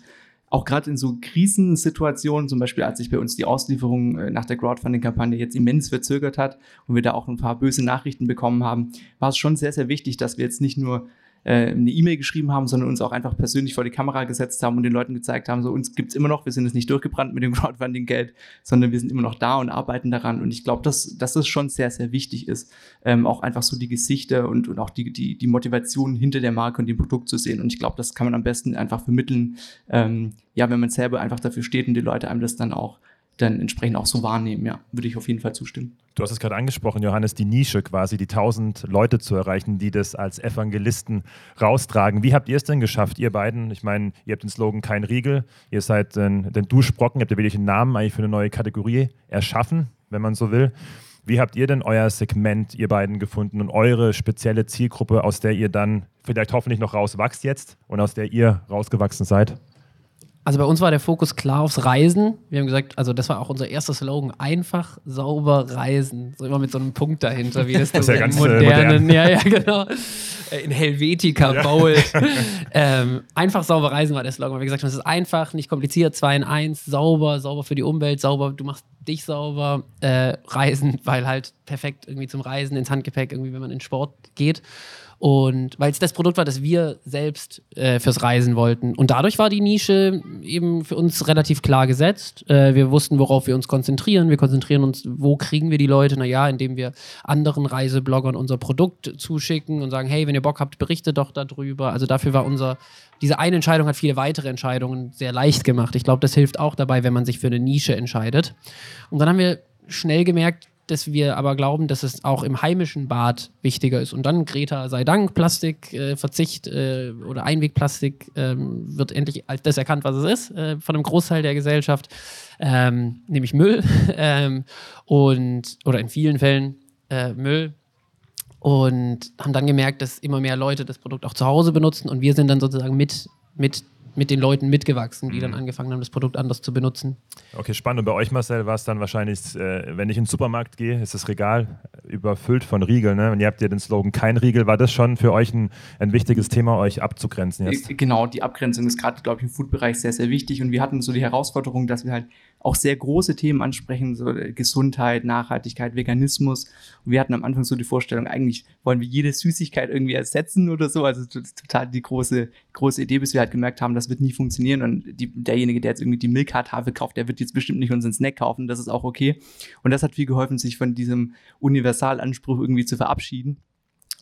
auch gerade in so Krisensituationen, zum Beispiel als sich bei uns die Auslieferung äh, nach der Crowdfunding-Kampagne jetzt immens verzögert hat und wir da auch ein paar böse Nachrichten bekommen haben, war es schon sehr, sehr wichtig, dass wir jetzt nicht nur äh, eine E-Mail geschrieben haben, sondern uns auch einfach persönlich vor die Kamera gesetzt haben und den Leuten gezeigt haben, so uns gibt's immer noch, wir sind jetzt nicht durchgebrannt mit dem Crowdfunding-Geld, sondern wir sind immer noch da und arbeiten daran. Und ich glaube, dass, dass das schon sehr, sehr wichtig ist, ähm, auch einfach so die Gesichter und, und auch die, die, die Motivation hinter der Marke und dem Produkt zu sehen. Und ich glaube, das kann man am besten einfach vermitteln, ähm, ja, wenn man selber einfach dafür steht und die Leute einem das dann auch dann entsprechend auch so wahrnehmen. Ja, würde ich auf jeden Fall zustimmen. Du hast es gerade angesprochen, Johannes, die Nische quasi, die tausend Leute zu erreichen, die das als Evangelisten raustragen. Wie habt ihr es denn geschafft, ihr beiden? Ich meine, ihr habt den Slogan Kein Riegel, ihr seid den, den Duschbrocken, ihr habt ja wirklich einen Namen eigentlich für eine neue Kategorie erschaffen, wenn man so will. Wie habt ihr denn euer Segment, ihr beiden, gefunden und eure spezielle Zielgruppe, aus der ihr dann vielleicht hoffentlich noch rauswachst jetzt und aus der ihr rausgewachsen seid? Also bei uns war der Fokus klar aufs Reisen. Wir haben gesagt, also das war auch unser erster Slogan, einfach, sauber reisen. So immer mit so einem Punkt dahinter, wie das, das ist ja ganz äh, modernen, modern. ja, ja, genau. Äh, in Helvetica ja. baut. ähm, einfach sauber reisen war der Slogan. Wir haben gesagt, es ist einfach, nicht kompliziert, 2 in 1, sauber, sauber für die Umwelt, sauber, du machst dich sauber, äh, Reisen, weil halt perfekt irgendwie zum Reisen, ins Handgepäck, irgendwie, wenn man in Sport geht. Und weil es das Produkt war, das wir selbst äh, fürs Reisen wollten. Und dadurch war die Nische eben für uns relativ klar gesetzt. Äh, wir wussten, worauf wir uns konzentrieren. Wir konzentrieren uns, wo kriegen wir die Leute? Naja, indem wir anderen Reisebloggern unser Produkt zuschicken und sagen, hey, wenn ihr Bock habt, berichtet doch darüber. Also dafür war unser, diese eine Entscheidung hat viele weitere Entscheidungen sehr leicht gemacht. Ich glaube, das hilft auch dabei, wenn man sich für eine Nische entscheidet. Und dann haben wir schnell gemerkt, dass wir aber glauben, dass es auch im heimischen Bad wichtiger ist. Und dann, Greta sei Dank, Plastikverzicht äh, äh, oder Einwegplastik ähm, wird endlich das erkannt, was es ist, äh, von einem Großteil der Gesellschaft, ähm, nämlich Müll. ähm, und, oder in vielen Fällen äh, Müll. Und haben dann gemerkt, dass immer mehr Leute das Produkt auch zu Hause benutzen. Und wir sind dann sozusagen mit, mit mit den Leuten mitgewachsen, die mhm. dann angefangen haben, das Produkt anders zu benutzen. Okay, spannend. Und bei euch, Marcel, war es dann wahrscheinlich, äh, wenn ich in den Supermarkt gehe, ist das Regal überfüllt von Riegeln. Ne? Und ihr habt ja den Slogan kein Riegel. War das schon für euch ein, ein wichtiges Thema, euch abzugrenzen jetzt? Äh, genau, die Abgrenzung ist gerade, glaube ich, im Food-Bereich sehr, sehr wichtig. Und wir hatten so die Herausforderung, dass wir halt auch sehr große Themen ansprechen, so äh, Gesundheit, Nachhaltigkeit, Veganismus. Und wir hatten am Anfang so die Vorstellung, eigentlich wollen wir jede Süßigkeit irgendwie ersetzen oder so. Also total die große, große Idee, bis wir halt gemerkt haben, das wird nie funktionieren und die, derjenige, der jetzt irgendwie die Milka-Tafel kauft, der wird jetzt bestimmt nicht unseren Snack kaufen, das ist auch okay. Und das hat viel geholfen, sich von diesem Universalanspruch irgendwie zu verabschieden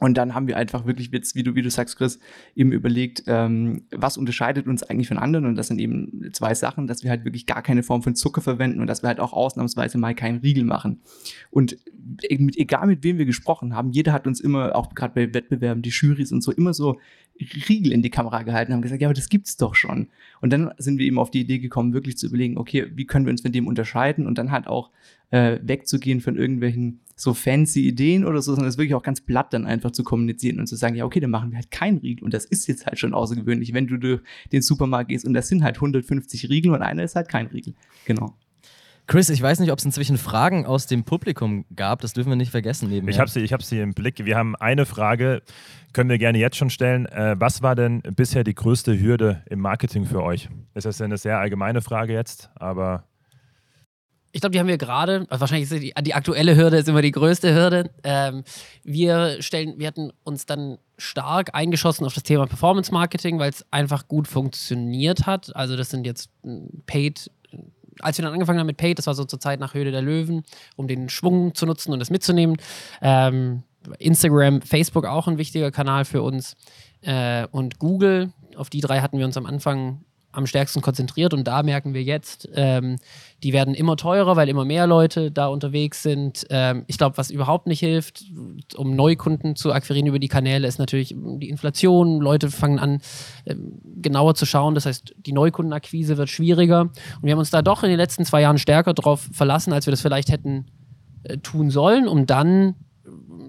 und dann haben wir einfach wirklich wie du, wie du sagst, Chris, eben überlegt, ähm, was unterscheidet uns eigentlich von anderen? Und das sind eben zwei Sachen, dass wir halt wirklich gar keine Form von Zucker verwenden und dass wir halt auch ausnahmsweise mal keinen Riegel machen. Und mit, egal mit wem wir gesprochen haben, jeder hat uns immer, auch gerade bei Wettbewerben, die Jurys und so, immer so Riegel in die Kamera gehalten haben gesagt, ja, aber das gibt's doch schon. Und dann sind wir eben auf die Idee gekommen, wirklich zu überlegen, okay, wie können wir uns von dem unterscheiden und dann halt auch äh, wegzugehen von irgendwelchen so fancy Ideen oder so, sondern es wirklich auch ganz platt dann einfach zu kommunizieren und zu sagen, ja, okay, dann machen wir halt kein Riegel. Und das ist jetzt halt schon außergewöhnlich, wenn du durch den Supermarkt gehst und das sind halt 150 Riegel und einer ist halt kein Riegel. Genau. Chris, ich weiß nicht, ob es inzwischen Fragen aus dem Publikum gab. Das dürfen wir nicht vergessen. Nebenher. Ich habe sie, hab sie im Blick. Wir haben eine Frage, können wir gerne jetzt schon stellen. Äh, was war denn bisher die größte Hürde im Marketing für euch? Das ist eine sehr allgemeine Frage jetzt, aber ich glaube, die haben wir gerade, also wahrscheinlich ist die, die, aktuelle Hürde ist immer die größte Hürde. Ähm, wir stellen, wir hatten uns dann stark eingeschossen auf das Thema Performance Marketing, weil es einfach gut funktioniert hat. Also das sind jetzt hm, Paid, als wir dann angefangen haben mit Paid, das war so zur Zeit nach Höhle der Löwen, um den Schwung zu nutzen und das mitzunehmen. Ähm, Instagram, Facebook auch ein wichtiger Kanal für uns äh, und Google. Auf die drei hatten wir uns am Anfang am stärksten konzentriert und da merken wir jetzt, ähm, die werden immer teurer, weil immer mehr Leute da unterwegs sind. Ähm, ich glaube, was überhaupt nicht hilft, um Neukunden zu akquirieren über die Kanäle, ist natürlich die Inflation. Leute fangen an, ähm, genauer zu schauen. Das heißt, die Neukundenakquise wird schwieriger. Und wir haben uns da doch in den letzten zwei Jahren stärker darauf verlassen, als wir das vielleicht hätten äh, tun sollen, um dann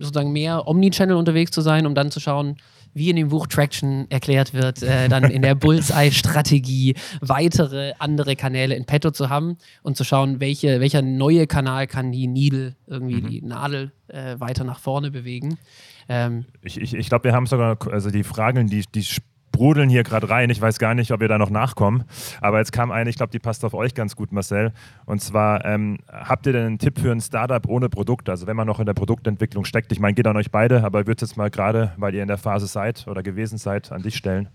sozusagen mehr Omnichannel unterwegs zu sein, um dann zu schauen, wie in dem Buch Traction erklärt wird, äh, dann in der Bullseye-Strategie weitere andere Kanäle in petto zu haben und zu schauen, welche, welcher neue Kanal kann die Needle, irgendwie mhm. die Nadel äh, weiter nach vorne bewegen. Ähm, ich ich, ich glaube, wir haben sogar, also die Fragen, die, die sprudeln hier gerade rein. Ich weiß gar nicht, ob ihr da noch nachkommen. Aber jetzt kam eine, ich glaube, die passt auf euch ganz gut, Marcel. Und zwar, ähm, habt ihr denn einen Tipp für ein Startup ohne Produkt? Also wenn man noch in der Produktentwicklung steckt. Ich meine, geht an euch beide, aber ich würde es jetzt mal gerade, weil ihr in der Phase seid oder gewesen seid, an dich stellen.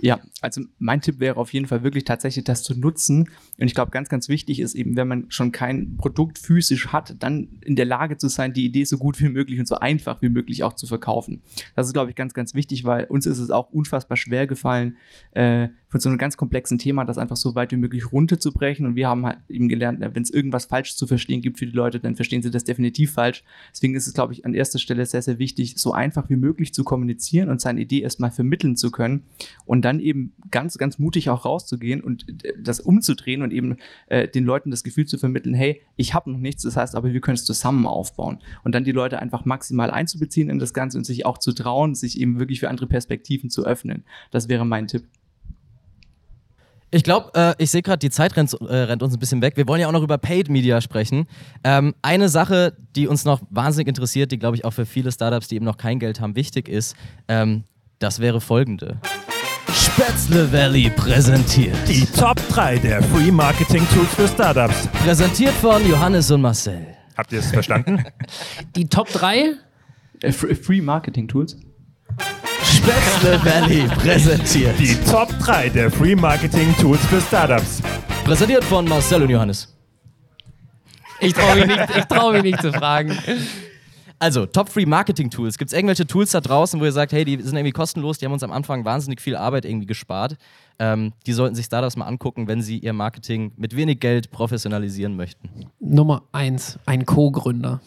Ja, also mein Tipp wäre auf jeden Fall wirklich tatsächlich das zu nutzen. Und ich glaube, ganz, ganz wichtig ist eben, wenn man schon kein Produkt physisch hat, dann in der Lage zu sein, die Idee so gut wie möglich und so einfach wie möglich auch zu verkaufen. Das ist, glaube ich, ganz, ganz wichtig, weil uns ist es auch unfassbar schwer schwer gefallen, äh, von so einem ganz komplexen Thema das einfach so weit wie möglich runterzubrechen. Und wir haben halt eben gelernt, wenn es irgendwas falsch zu verstehen gibt für die Leute, dann verstehen sie das definitiv falsch. Deswegen ist es, glaube ich, an erster Stelle sehr, sehr wichtig, so einfach wie möglich zu kommunizieren und seine Idee erstmal vermitteln zu können und dann eben ganz, ganz mutig auch rauszugehen und äh, das umzudrehen und eben äh, den Leuten das Gefühl zu vermitteln, hey, ich habe noch nichts, das heißt aber, wir können es zusammen aufbauen. Und dann die Leute einfach maximal einzubeziehen in das Ganze und sich auch zu trauen, sich eben wirklich für andere Perspektiven zu öffnen. Das wäre mein Tipp. Ich glaube, äh, ich sehe gerade, die Zeit rennt, äh, rennt, uns ein bisschen weg. Wir wollen ja auch noch über Paid Media sprechen. Ähm, eine Sache, die uns noch wahnsinnig interessiert, die, glaube ich, auch für viele Startups, die eben noch kein Geld haben, wichtig ist, ähm, das wäre folgende. Spätzle Valley präsentiert. Die Top 3 der Free Marketing Tools für Startups. Präsentiert von Johannes und Marcel. Habt ihr es verstanden? Die Top 3? Äh, Free Free Marketing Tools. Spätzle Valley präsentiert. Die Top 3 der Free Marketing Tools für Startups. Präsentiert von Marcel und Johannes. Ich traue mich, nicht- ich trau mich nicht zu fragen. Also, Top Free Marketing Tools. Gibt es irgendwelche Tools da draußen, wo ihr sagt, hey, die sind irgendwie kostenlos, die haben uns am Anfang wahnsinnig viel Arbeit irgendwie gespart. Ähm, die sollten sich Startups mal angucken, wenn sie ihr Marketing mit wenig Geld professionalisieren möchten. Nummer 1, ein Co-Gründer.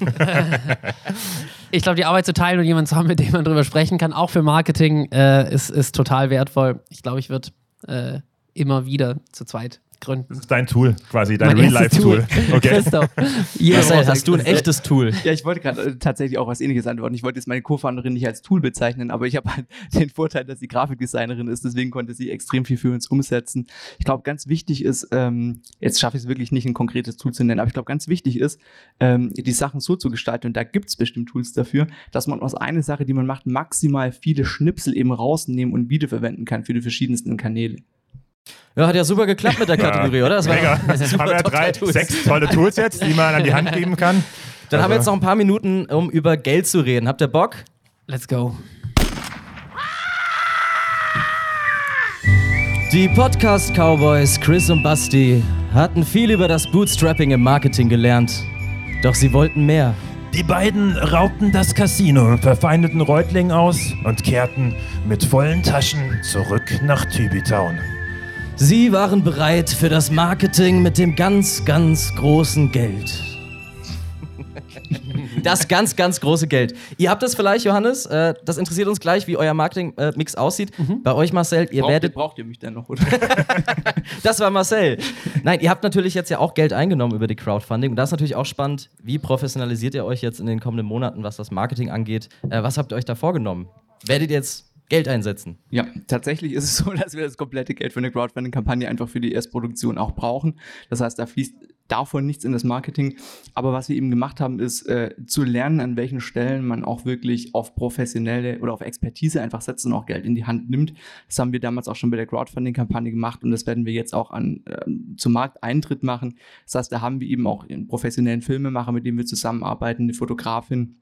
ich glaube, die Arbeit zu teilen und jemanden zu haben, mit dem man drüber sprechen kann, auch für Marketing, äh, ist, ist total wertvoll. Ich glaube, ich würde äh, immer wieder zu zweit gründen. Das ist dein Tool, quasi, dein Real-Life-Tool. Okay. Christoph. Marcel, hast du ein echtes Tool? Ja, ich wollte gerade äh, tatsächlich auch was ähnliches antworten. Ich wollte jetzt meine Co-Founderin nicht als Tool bezeichnen, aber ich habe halt den Vorteil, dass sie Grafikdesignerin ist, deswegen konnte sie extrem viel für uns umsetzen. Ich glaube, ganz wichtig ist, ähm, jetzt schaffe ich es wirklich nicht, ein konkretes Tool zu nennen, aber ich glaube, ganz wichtig ist, ähm, die Sachen so zu gestalten, und da gibt es bestimmt Tools dafür, dass man aus einer Sache, die man macht, maximal viele Schnipsel eben rausnehmen und wiederverwenden kann für die verschiedensten Kanäle. Ja, hat ja super geklappt mit der Kategorie, oder? Das war Mega. das Jetzt haben wir drei, Tools. sechs tolle Tools jetzt, die man an die Hand geben kann. Dann haben wir jetzt Also- noch ein paar Minuten, um über Geld zu reden. Habt ihr Bock? Let's go. Die Podcast-Cowboys Chris und Basti hatten viel über das Bootstrapping im Marketing gelernt. Doch sie wollten mehr. Die beiden raubten das Casino im verfeindeten Reutling aus und kehrten mit vollen Taschen zurück nach Tübitown. Sie waren bereit für das Marketing mit dem ganz, ganz großen Geld. Das ganz, ganz große Geld. Ihr habt das vielleicht, Johannes, äh, das interessiert uns gleich, wie euer Marketing-Mix aussieht. Bei euch, Marcel, ihr Braucht, werdet. braucht ihr mich dann noch, oder? Das war Marcel. Nein, ihr habt natürlich jetzt ja auch Geld eingenommen über die Crowdfunding. Und das ist natürlich auch spannend. Wie professionalisiert ihr euch jetzt in den kommenden Monaten, was das Marketing angeht? Äh, was habt ihr euch da vorgenommen? Werdet ihr jetzt Geld einsetzen? Ja, tatsächlich ist es so, dass wir das komplette Geld für eine Crowdfunding-Kampagne einfach für die Erstproduktion auch brauchen. Das heißt, da fließt davon nichts in das Marketing. Aber was wir eben gemacht haben, ist äh, zu lernen, an welchen Stellen man auch wirklich auf professionelle oder auf Expertise einfach setzt und auch Geld in die Hand nimmt. Das haben wir damals auch schon bei der Crowdfunding-Kampagne gemacht und das werden wir jetzt auch an, ähm, zum Markteintritt machen. Das heißt, da haben wir eben auch einen professionellen Filmemacher, mit dem wir zusammenarbeiten, eine Fotografin,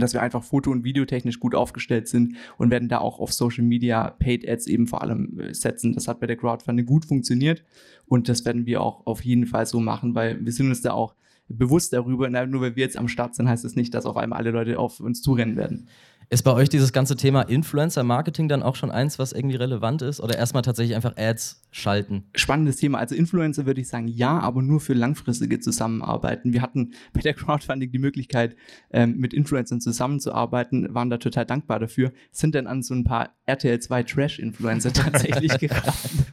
dass wir einfach foto- und videotechnisch gut aufgestellt sind und werden da auch auf Social Media Paid Ads eben vor allem äh, setzen. Das hat bei der Crowdfunding gut funktioniert und das werden wir auch auf jeden Fall so machen, weil wir sind uns da auch bewusst darüber. Nur weil wir jetzt am Start sind, heißt das nicht, dass auf einmal alle Leute auf uns zurennen werden. Ist bei euch dieses ganze Thema Influencer-Marketing dann auch schon eins, was irgendwie relevant ist? Oder erstmal tatsächlich einfach Ads schalten? Spannendes Thema. Also Influencer würde ich sagen, ja, aber nur für langfristige Zusammenarbeiten. Wir hatten bei der Crowdfunding die Möglichkeit, ähm, mit Influencern zusammenzuarbeiten, waren da total dankbar dafür, sind dann an so ein paar RTL 2 Trash-Influencer tatsächlich geraten,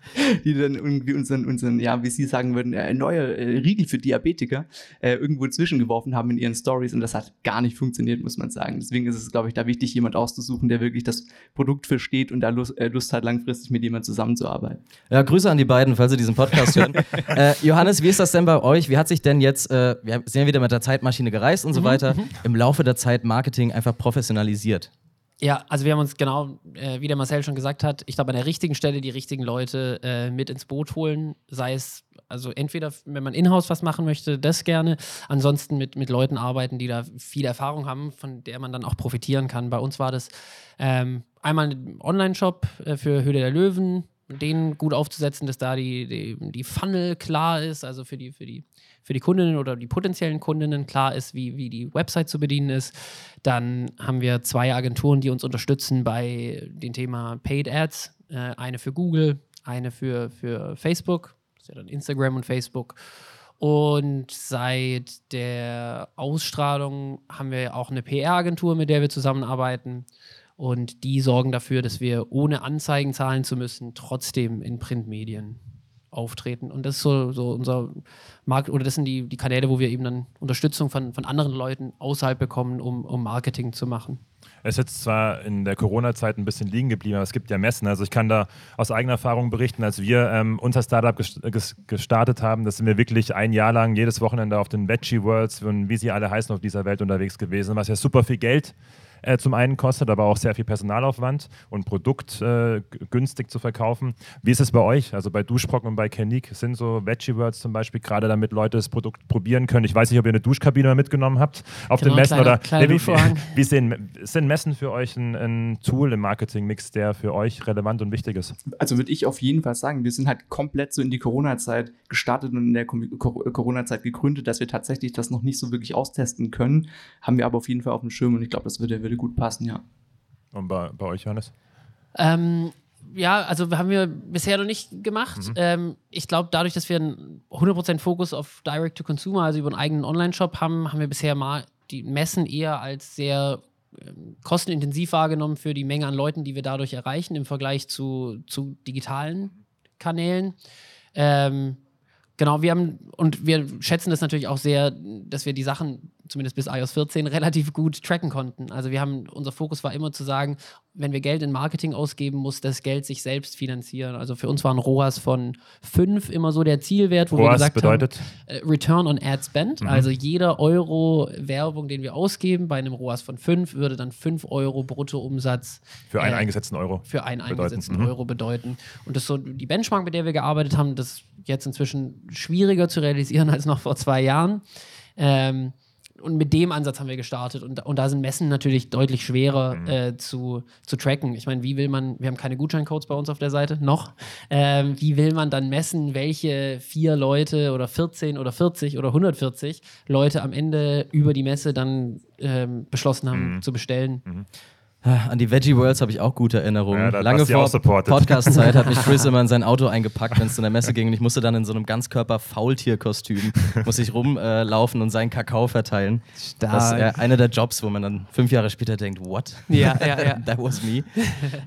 die dann irgendwie unseren, unseren, ja, wie Sie sagen würden, äh, neuer äh, Riegel für Diabetiker äh, irgendwo zwischengeworfen haben in ihren Stories und das hat gar nicht funktioniert, muss man sagen. Deswegen ist es, glaube ich, da wichtig, jemand auszusuchen, der wirklich das Produkt versteht und da Lust, äh, Lust hat, langfristig mit jemandem zusammenzuarbeiten. Ja, Grüße an die beiden, falls sie diesen Podcast hören. äh, Johannes, wie ist das denn bei euch? Wie hat sich denn jetzt, äh, wir sind ja wieder mit der Zeitmaschine gereist und so weiter, im Laufe der Zeit Marketing einfach professionalisiert? Ja, also wir haben uns genau, äh, wie der Marcel schon gesagt hat, ich glaube an der richtigen Stelle die richtigen Leute äh, mit ins Boot holen, sei es also entweder, wenn man in-house was machen möchte, das gerne, ansonsten mit, mit Leuten arbeiten, die da viel Erfahrung haben, von der man dann auch profitieren kann. Bei uns war das ähm, einmal ein Online-Shop äh, für Höhle der Löwen, den gut aufzusetzen, dass da die, die, die Funnel klar ist, also für die, für die für die Kundinnen oder die potenziellen Kundinnen klar ist, wie, wie die Website zu bedienen ist. Dann haben wir zwei Agenturen, die uns unterstützen bei dem Thema Paid Ads. Äh, eine für Google, eine für, für Facebook, ist ja dann Instagram und Facebook. Und seit der Ausstrahlung haben wir auch eine PR-Agentur, mit der wir zusammenarbeiten. Und die sorgen dafür, dass wir ohne Anzeigen zahlen zu müssen, trotzdem in Printmedien auftreten. Und das ist so, so unser Markt, oder das sind die, die Kanäle, wo wir eben dann Unterstützung von, von anderen Leuten außerhalb bekommen, um, um Marketing zu machen. Es ist zwar in der Corona-Zeit ein bisschen liegen geblieben, aber es gibt ja Messen. Also ich kann da aus eigener Erfahrung berichten, als wir ähm, unser Startup ges ges gestartet haben, das sind wir wirklich ein Jahr lang jedes Wochenende auf den Veggie Worlds und wie sie alle heißen auf dieser Welt unterwegs gewesen, was ja super viel Geld äh, zum einen kostet, aber auch sehr viel Personalaufwand und Produkt äh, günstig zu verkaufen. Wie ist es bei euch? Also bei Duschbrocken und bei Canik sind so Veggie Words zum Beispiel gerade damit Leute das Produkt probieren können. Ich weiß nicht, ob ihr eine Duschkabine mitgenommen habt auf Genau, den Messen kleiner- oder kleiner Nee, wie, wie sehen, sind Messen für euch ein, ein Tool im Marketingmix, der für euch relevant und wichtig ist? Also würde ich auf jeden Fall sagen, wir sind halt komplett so in die Corona-Zeit gestartet und in der Corona-Zeit gegründet, dass wir tatsächlich das noch nicht so wirklich austesten können. Haben wir aber auf jeden Fall auf dem Schirm und ich glaube, das würde, würde gut passen, ja. Und bei, bei euch, Johannes? Ähm, ja, also haben wir bisher noch nicht gemacht. Ähm, ich glaube, dadurch, dass wir einen 100% Fokus auf Direct-to-Consumer, also über einen eigenen Online-Shop haben, haben wir bisher mal die Messen eher als sehr ähm, kostenintensiv wahrgenommen für die Menge an Leuten, die wir dadurch erreichen im Vergleich zu, zu digitalen Kanälen. Ähm, genau, wir haben und wir schätzen das natürlich auch sehr, dass wir die Sachen, zumindest bis iOS 14, relativ gut tracken konnten. Also wir haben, unser Fokus war immer zu sagen, wenn wir Geld in Marketing ausgeben, muss das Geld sich selbst finanzieren. Also für uns war ein ROAS von 5 immer so der Zielwert, wo wir ROAS gesagt bedeutet? haben, äh, Return on Ad Spend. Mhm. Also jeder Euro Werbung, den wir ausgeben, bei einem ROAS von 5, würde dann 5 Euro Bruttoumsatz Für einen äh, eingesetzten Euro. für einen bedeuten. eingesetzten Mhm. Euro bedeuten. Und das ist so die Benchmark, mit der wir gearbeitet haben, das ist jetzt inzwischen schwieriger zu realisieren als noch vor zwei Jahren. Ähm, und mit dem Ansatz haben wir gestartet. Und, und da sind Messen natürlich deutlich schwerer Mhm. äh, zu, zu tracken. Ich meine, wie will man, wir haben keine Gutscheincodes bei uns auf der Seite, noch. Ähm, wie will man dann messen, welche vier Leute oder 14 oder 40 oder 140 Leute am Ende über die Messe dann ähm, beschlossen haben Mhm. zu bestellen? Ah, An die Veggie Worlds habe ich auch gute Erinnerungen. Ja, Lange vor. Podcast-Zeit hat mich Chris immer in sein Auto eingepackt, wenn es zu einer Messe ging. Und ich musste dann in so einem Ganzkörper-Faultier-Kostüm muss ich rumlaufen und seinen Kakao verteilen. Das ist äh, einer der Jobs, wo man dann fünf Jahre später denkt, what? Ja, ja, ja. That was me.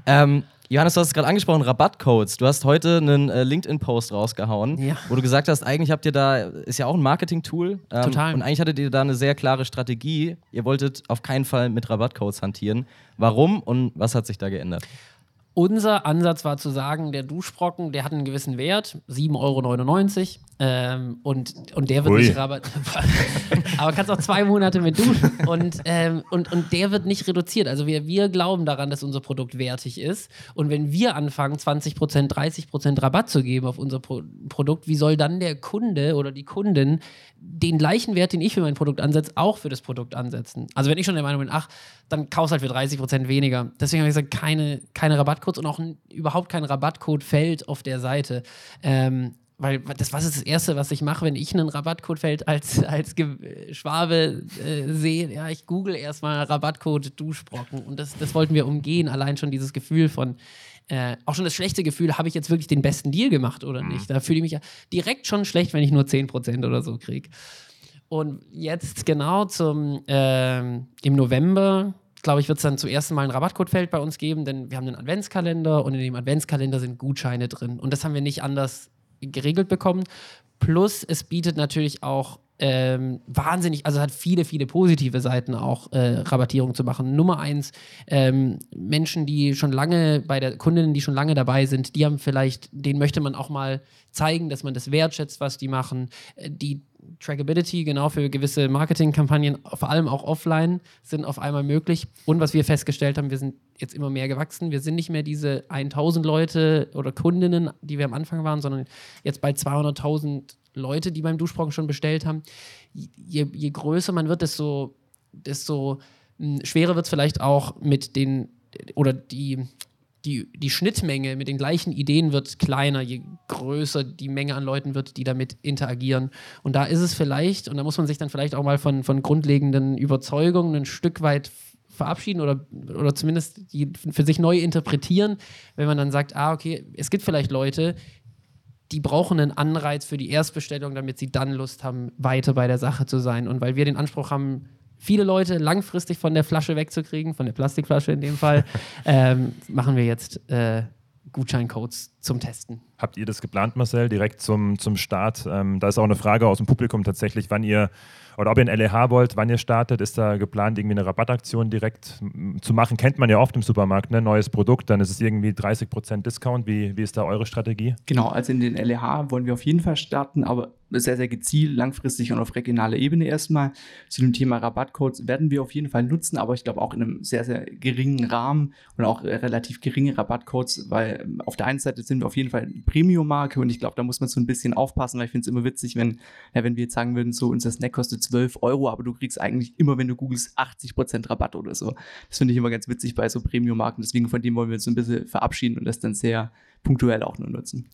ähm, Johannes, du hast es gerade angesprochen, Rabattcodes. Du hast heute einen äh, LinkedIn-Post rausgehauen, Ja. wo du gesagt hast, eigentlich habt ihr da, ist ja auch ein Marketing-Tool. Ähm, Total. Und eigentlich hattet ihr da eine sehr klare Strategie. Ihr wolltet auf keinen Fall mit Rabattcodes hantieren. Warum und was hat sich da geändert? Unser Ansatz war zu sagen, der Duschbrocken, der hat einen gewissen Wert, 7,99 Euro. Ähm, und, und der wird Ui. nicht rabatt. Aber kannst auch zwei Monate mit duschen. Und, ähm, und, und der wird nicht reduziert. Also wir, wir glauben daran, dass unser Produkt wertig ist. Und wenn wir anfangen, 20%, 30% Rabatt zu geben auf unser Pro Produkt, wie soll dann der Kunde oder die Kundin den gleichen Wert, den ich für mein Produkt ansetze, auch für das Produkt ansetzen? Also wenn ich schon der Meinung bin, ach, dann kaufst halt für 30% weniger. Deswegen habe ich gesagt, keine, keine Rabattcodes und auch überhaupt kein Rabattcode-Feld auf der Seite. Ähm, weil das, was ist das Erste, was ich mache, wenn ich einen Rabattcode-Feld als, als Ge Schwabe äh, sehe? Ja, ich google erstmal Rabattcode Duschbrocken. Und das, das wollten wir umgehen. Allein schon dieses Gefühl von, äh, auch schon das schlechte Gefühl, habe ich jetzt wirklich den besten Deal gemacht oder nicht? Da fühle ich mich ja direkt schon schlecht, wenn ich nur 10% oder so kriege. Und jetzt genau zum ähm, im November, glaube ich, wird es dann zum ersten Mal ein Rabattcodefeld bei uns geben, denn wir haben einen Adventskalender und in dem Adventskalender sind Gutscheine drin. Und das haben wir nicht anders geregelt bekommen. Plus, es bietet natürlich auch ähm, wahnsinnig, also hat viele, viele positive Seiten auch äh, Rabattierung zu machen. Nummer eins, ähm, Menschen, die schon lange bei der Kundinnen, die schon lange dabei sind, die haben vielleicht, denen möchte man auch mal zeigen, dass man das wertschätzt, was die machen. Äh, Die Trackability, genau für gewisse Marketingkampagnen, vor allem auch offline, sind auf einmal möglich. Und was wir festgestellt haben, wir sind jetzt immer mehr gewachsen. Wir sind nicht mehr diese 1000 Leute oder Kundinnen, die wir am Anfang waren, sondern jetzt bei 200.000 Leute, die beim Duschbrocken schon bestellt haben. Je, je größer man wird, desto, desto mh, schwerer wird es vielleicht auch mit den oder die, die, die Schnittmenge mit den gleichen Ideen wird kleiner, je größer die Menge an Leuten wird, die damit interagieren. Und da ist es vielleicht, und da muss man sich dann vielleicht auch mal von, von grundlegenden Überzeugungen ein Stück weit verabschieden oder, oder zumindest die für sich neu interpretieren, wenn man dann sagt, ah, okay, es gibt vielleicht Leute, die brauchen einen Anreiz für die Erstbestellung, damit sie dann Lust haben, weiter bei der Sache zu sein. Und weil wir den Anspruch haben, viele Leute langfristig von der Flasche wegzukriegen, von der Plastikflasche in dem Fall, ähm, machen wir jetzt äh, Gutscheincodes zum Testen. Habt ihr das geplant, Marcel, direkt zum, zum Start? Ähm, da ist auch eine Frage aus dem Publikum tatsächlich, wann ihr oder ob ihr in LEH wollt, wann ihr startet. Ist da geplant, irgendwie eine Rabattaktion direkt zu machen? Kennt man ja oft im Supermarkt, ne? neues Produkt, dann ist es irgendwie 30% Discount. Wie, wie ist da eure Strategie? Genau, also in den LEH wollen wir auf jeden Fall starten, aber sehr, sehr gezielt, langfristig und auf regionaler Ebene erstmal. Zu dem Thema Rabattcodes werden wir auf jeden Fall nutzen, aber ich glaube auch in einem sehr, sehr geringen Rahmen und auch relativ geringe Rabattcodes, weil ähm, auf der einen Seite sind wir auf jeden Fall Premium-Marke und ich glaube, da muss man so ein bisschen aufpassen, weil ich finde es immer witzig, wenn, ja, wenn wir jetzt sagen würden, so unser Snack kostet 12 Euro, aber du kriegst eigentlich immer, wenn du googelst, 80% Rabatt oder so. Das finde ich immer ganz witzig bei so Premium-Marken, deswegen von dem wollen wir uns ein bisschen verabschieden und das dann sehr punktuell auch nur nutzen.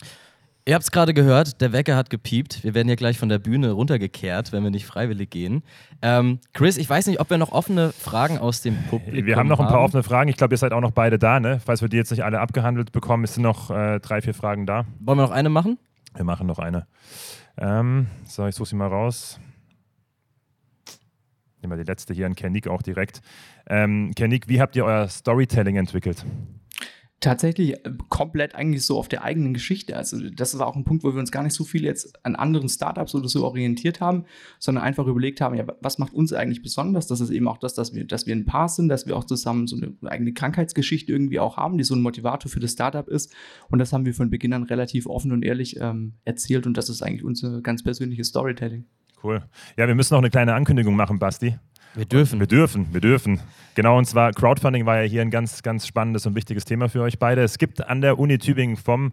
Ihr habt es gerade gehört, der Wecker hat gepiept. Wir werden ja gleich von der Bühne runtergekehrt, wenn wir nicht freiwillig gehen. Ähm, Chris, ich weiß nicht, ob wir noch offene Fragen aus dem Publikum haben. Wir haben noch ein paar haben. offene Fragen. Ich glaube, ihr seid auch noch beide da, ne? Falls wir die jetzt nicht alle abgehandelt bekommen, sind noch äh, drei, vier Fragen da. Wollen wir noch eine machen? Wir machen noch eine. Ähm, so, ich suche sie mal raus. Nehmen wir die letzte hier an Kernik auch direkt. Ähm, Kernik, wie habt ihr euer Storytelling entwickelt? Tatsächlich äh, komplett eigentlich so auf der eigenen Geschichte. Also das war auch ein Punkt, wo wir uns gar nicht so viel jetzt an anderen Startups oder so orientiert haben, sondern einfach überlegt haben, ja, was macht uns eigentlich besonders? Das ist eben auch das, dass wir, dass wir ein Paar sind, dass wir auch zusammen so eine eigene Krankheitsgeschichte irgendwie auch haben, die so ein Motivator für das Startup ist. Und das haben wir von Beginn an relativ offen und ehrlich ähm, erzählt und das ist eigentlich unser ganz persönliches Storytelling. Cool. Ja, wir müssen noch eine kleine Ankündigung machen, Basti. Wir dürfen. Wir dürfen, wir dürfen. Genau, und zwar Crowdfunding war ja hier ein ganz, ganz spannendes und wichtiges Thema für euch beide. Es gibt an der Uni Tübingen vom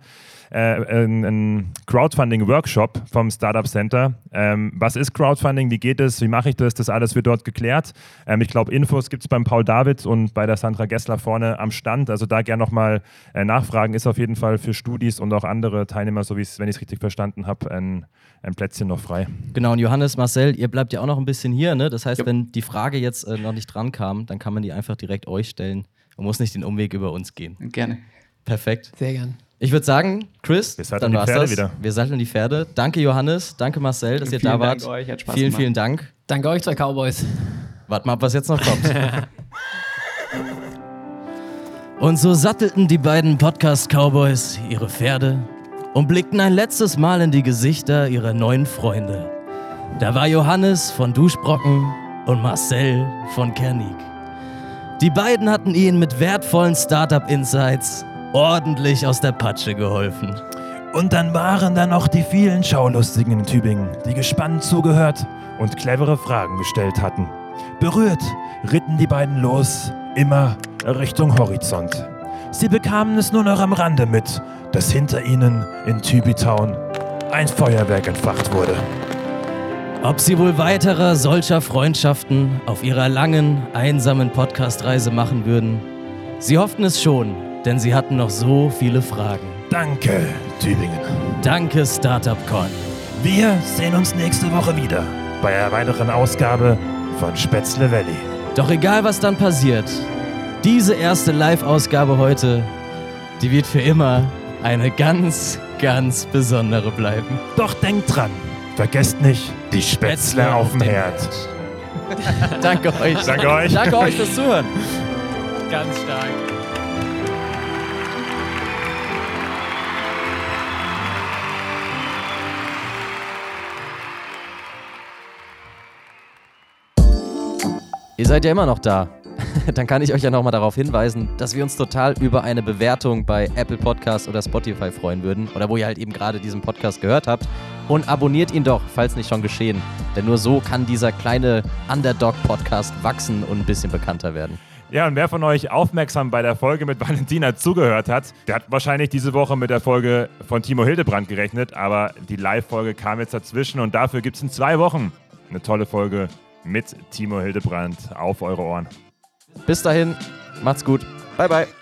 äh, einen Crowdfunding-Workshop vom Startup Center. Ähm, was ist Crowdfunding? Wie geht es? Wie mache ich das? Das alles wird dort geklärt. Ähm, ich glaube, Infos gibt es beim Paul David und bei der Sandra Gessler vorne am Stand. Also da gerne nochmal äh, nachfragen. Ist auf jeden Fall für Studis und auch andere Teilnehmer, so wie es, wenn ich es richtig verstanden habe, ein, ein Plätzchen noch frei. Genau, und Johannes, Marcel, ihr bleibt ja auch noch ein bisschen hier. Ne? Das heißt, ja. wenn die Frage jetzt äh, noch nicht dran kam, dann kann man die einfach direkt euch stellen und muss nicht den Umweg über uns gehen. Gerne. Perfekt. Sehr gern. Ich würde sagen, Chris, wir dann war's die das. wieder. Wir satteln die Pferde. Danke, Johannes. Danke, Marcel, dass ihr da wart. Dank euch. Hat Spaß vielen, gemacht. vielen Dank. Danke euch, zwei Cowboys. Wart mal ab, was jetzt noch kommt. Und so sattelten die beiden Podcast-Cowboys ihre Pferde und blickten ein letztes Mal in die Gesichter ihrer neuen Freunde. Da war Johannes von Duschbrocken und Marcel von Kernig. Die beiden hatten ihnen mit wertvollen Startup-Insights ordentlich aus der Patsche geholfen. Und dann waren da noch die vielen Schaulustigen in Tübingen, die gespannt zugehört und clevere Fragen gestellt hatten. Berührt ritten die beiden los, immer Richtung Horizont. Sie bekamen es nur noch am Rande mit, dass hinter ihnen in Tübitown ein Feuerwerk entfacht wurde. Ob sie wohl weitere solcher Freundschaften auf ihrer langen, einsamen Podcastreise machen würden? Sie hofften es schon, denn sie hatten noch so viele Fragen. Danke, Tübingen. Danke, StartupCon. Wir sehen uns nächste Woche wieder bei einer weiteren Ausgabe von Spätzle Valley. Doch egal, was dann passiert, diese erste Live-Ausgabe heute, die wird für immer eine ganz, ganz besondere bleiben. Doch denkt dran, vergesst nicht die Spätzle, Spätzle auf dem Herd. Danke euch. Danke euch. Danke euch fürs Zuhören. Ganz stark. Ihr seid ja immer noch da. Dann kann ich euch ja nochmal darauf hinweisen, dass wir uns total über eine Bewertung bei Apple Podcasts oder Spotify freuen würden. Oder wo ihr halt eben gerade diesen Podcast gehört habt. Und abonniert ihn doch, falls nicht schon geschehen. Denn nur so kann dieser kleine Underdog-Podcast wachsen und ein bisschen bekannter werden. Ja, und wer von euch aufmerksam bei der Folge mit Valentina zugehört hat, der hat wahrscheinlich diese Woche mit der Folge von Timo Hildebrand gerechnet, aber die Live-Folge kam jetzt dazwischen und dafür gibt es in zwei Wochen eine tolle Folge mit Timo Hildebrand auf eure Ohren. Bis dahin, macht's gut. Bye, bye.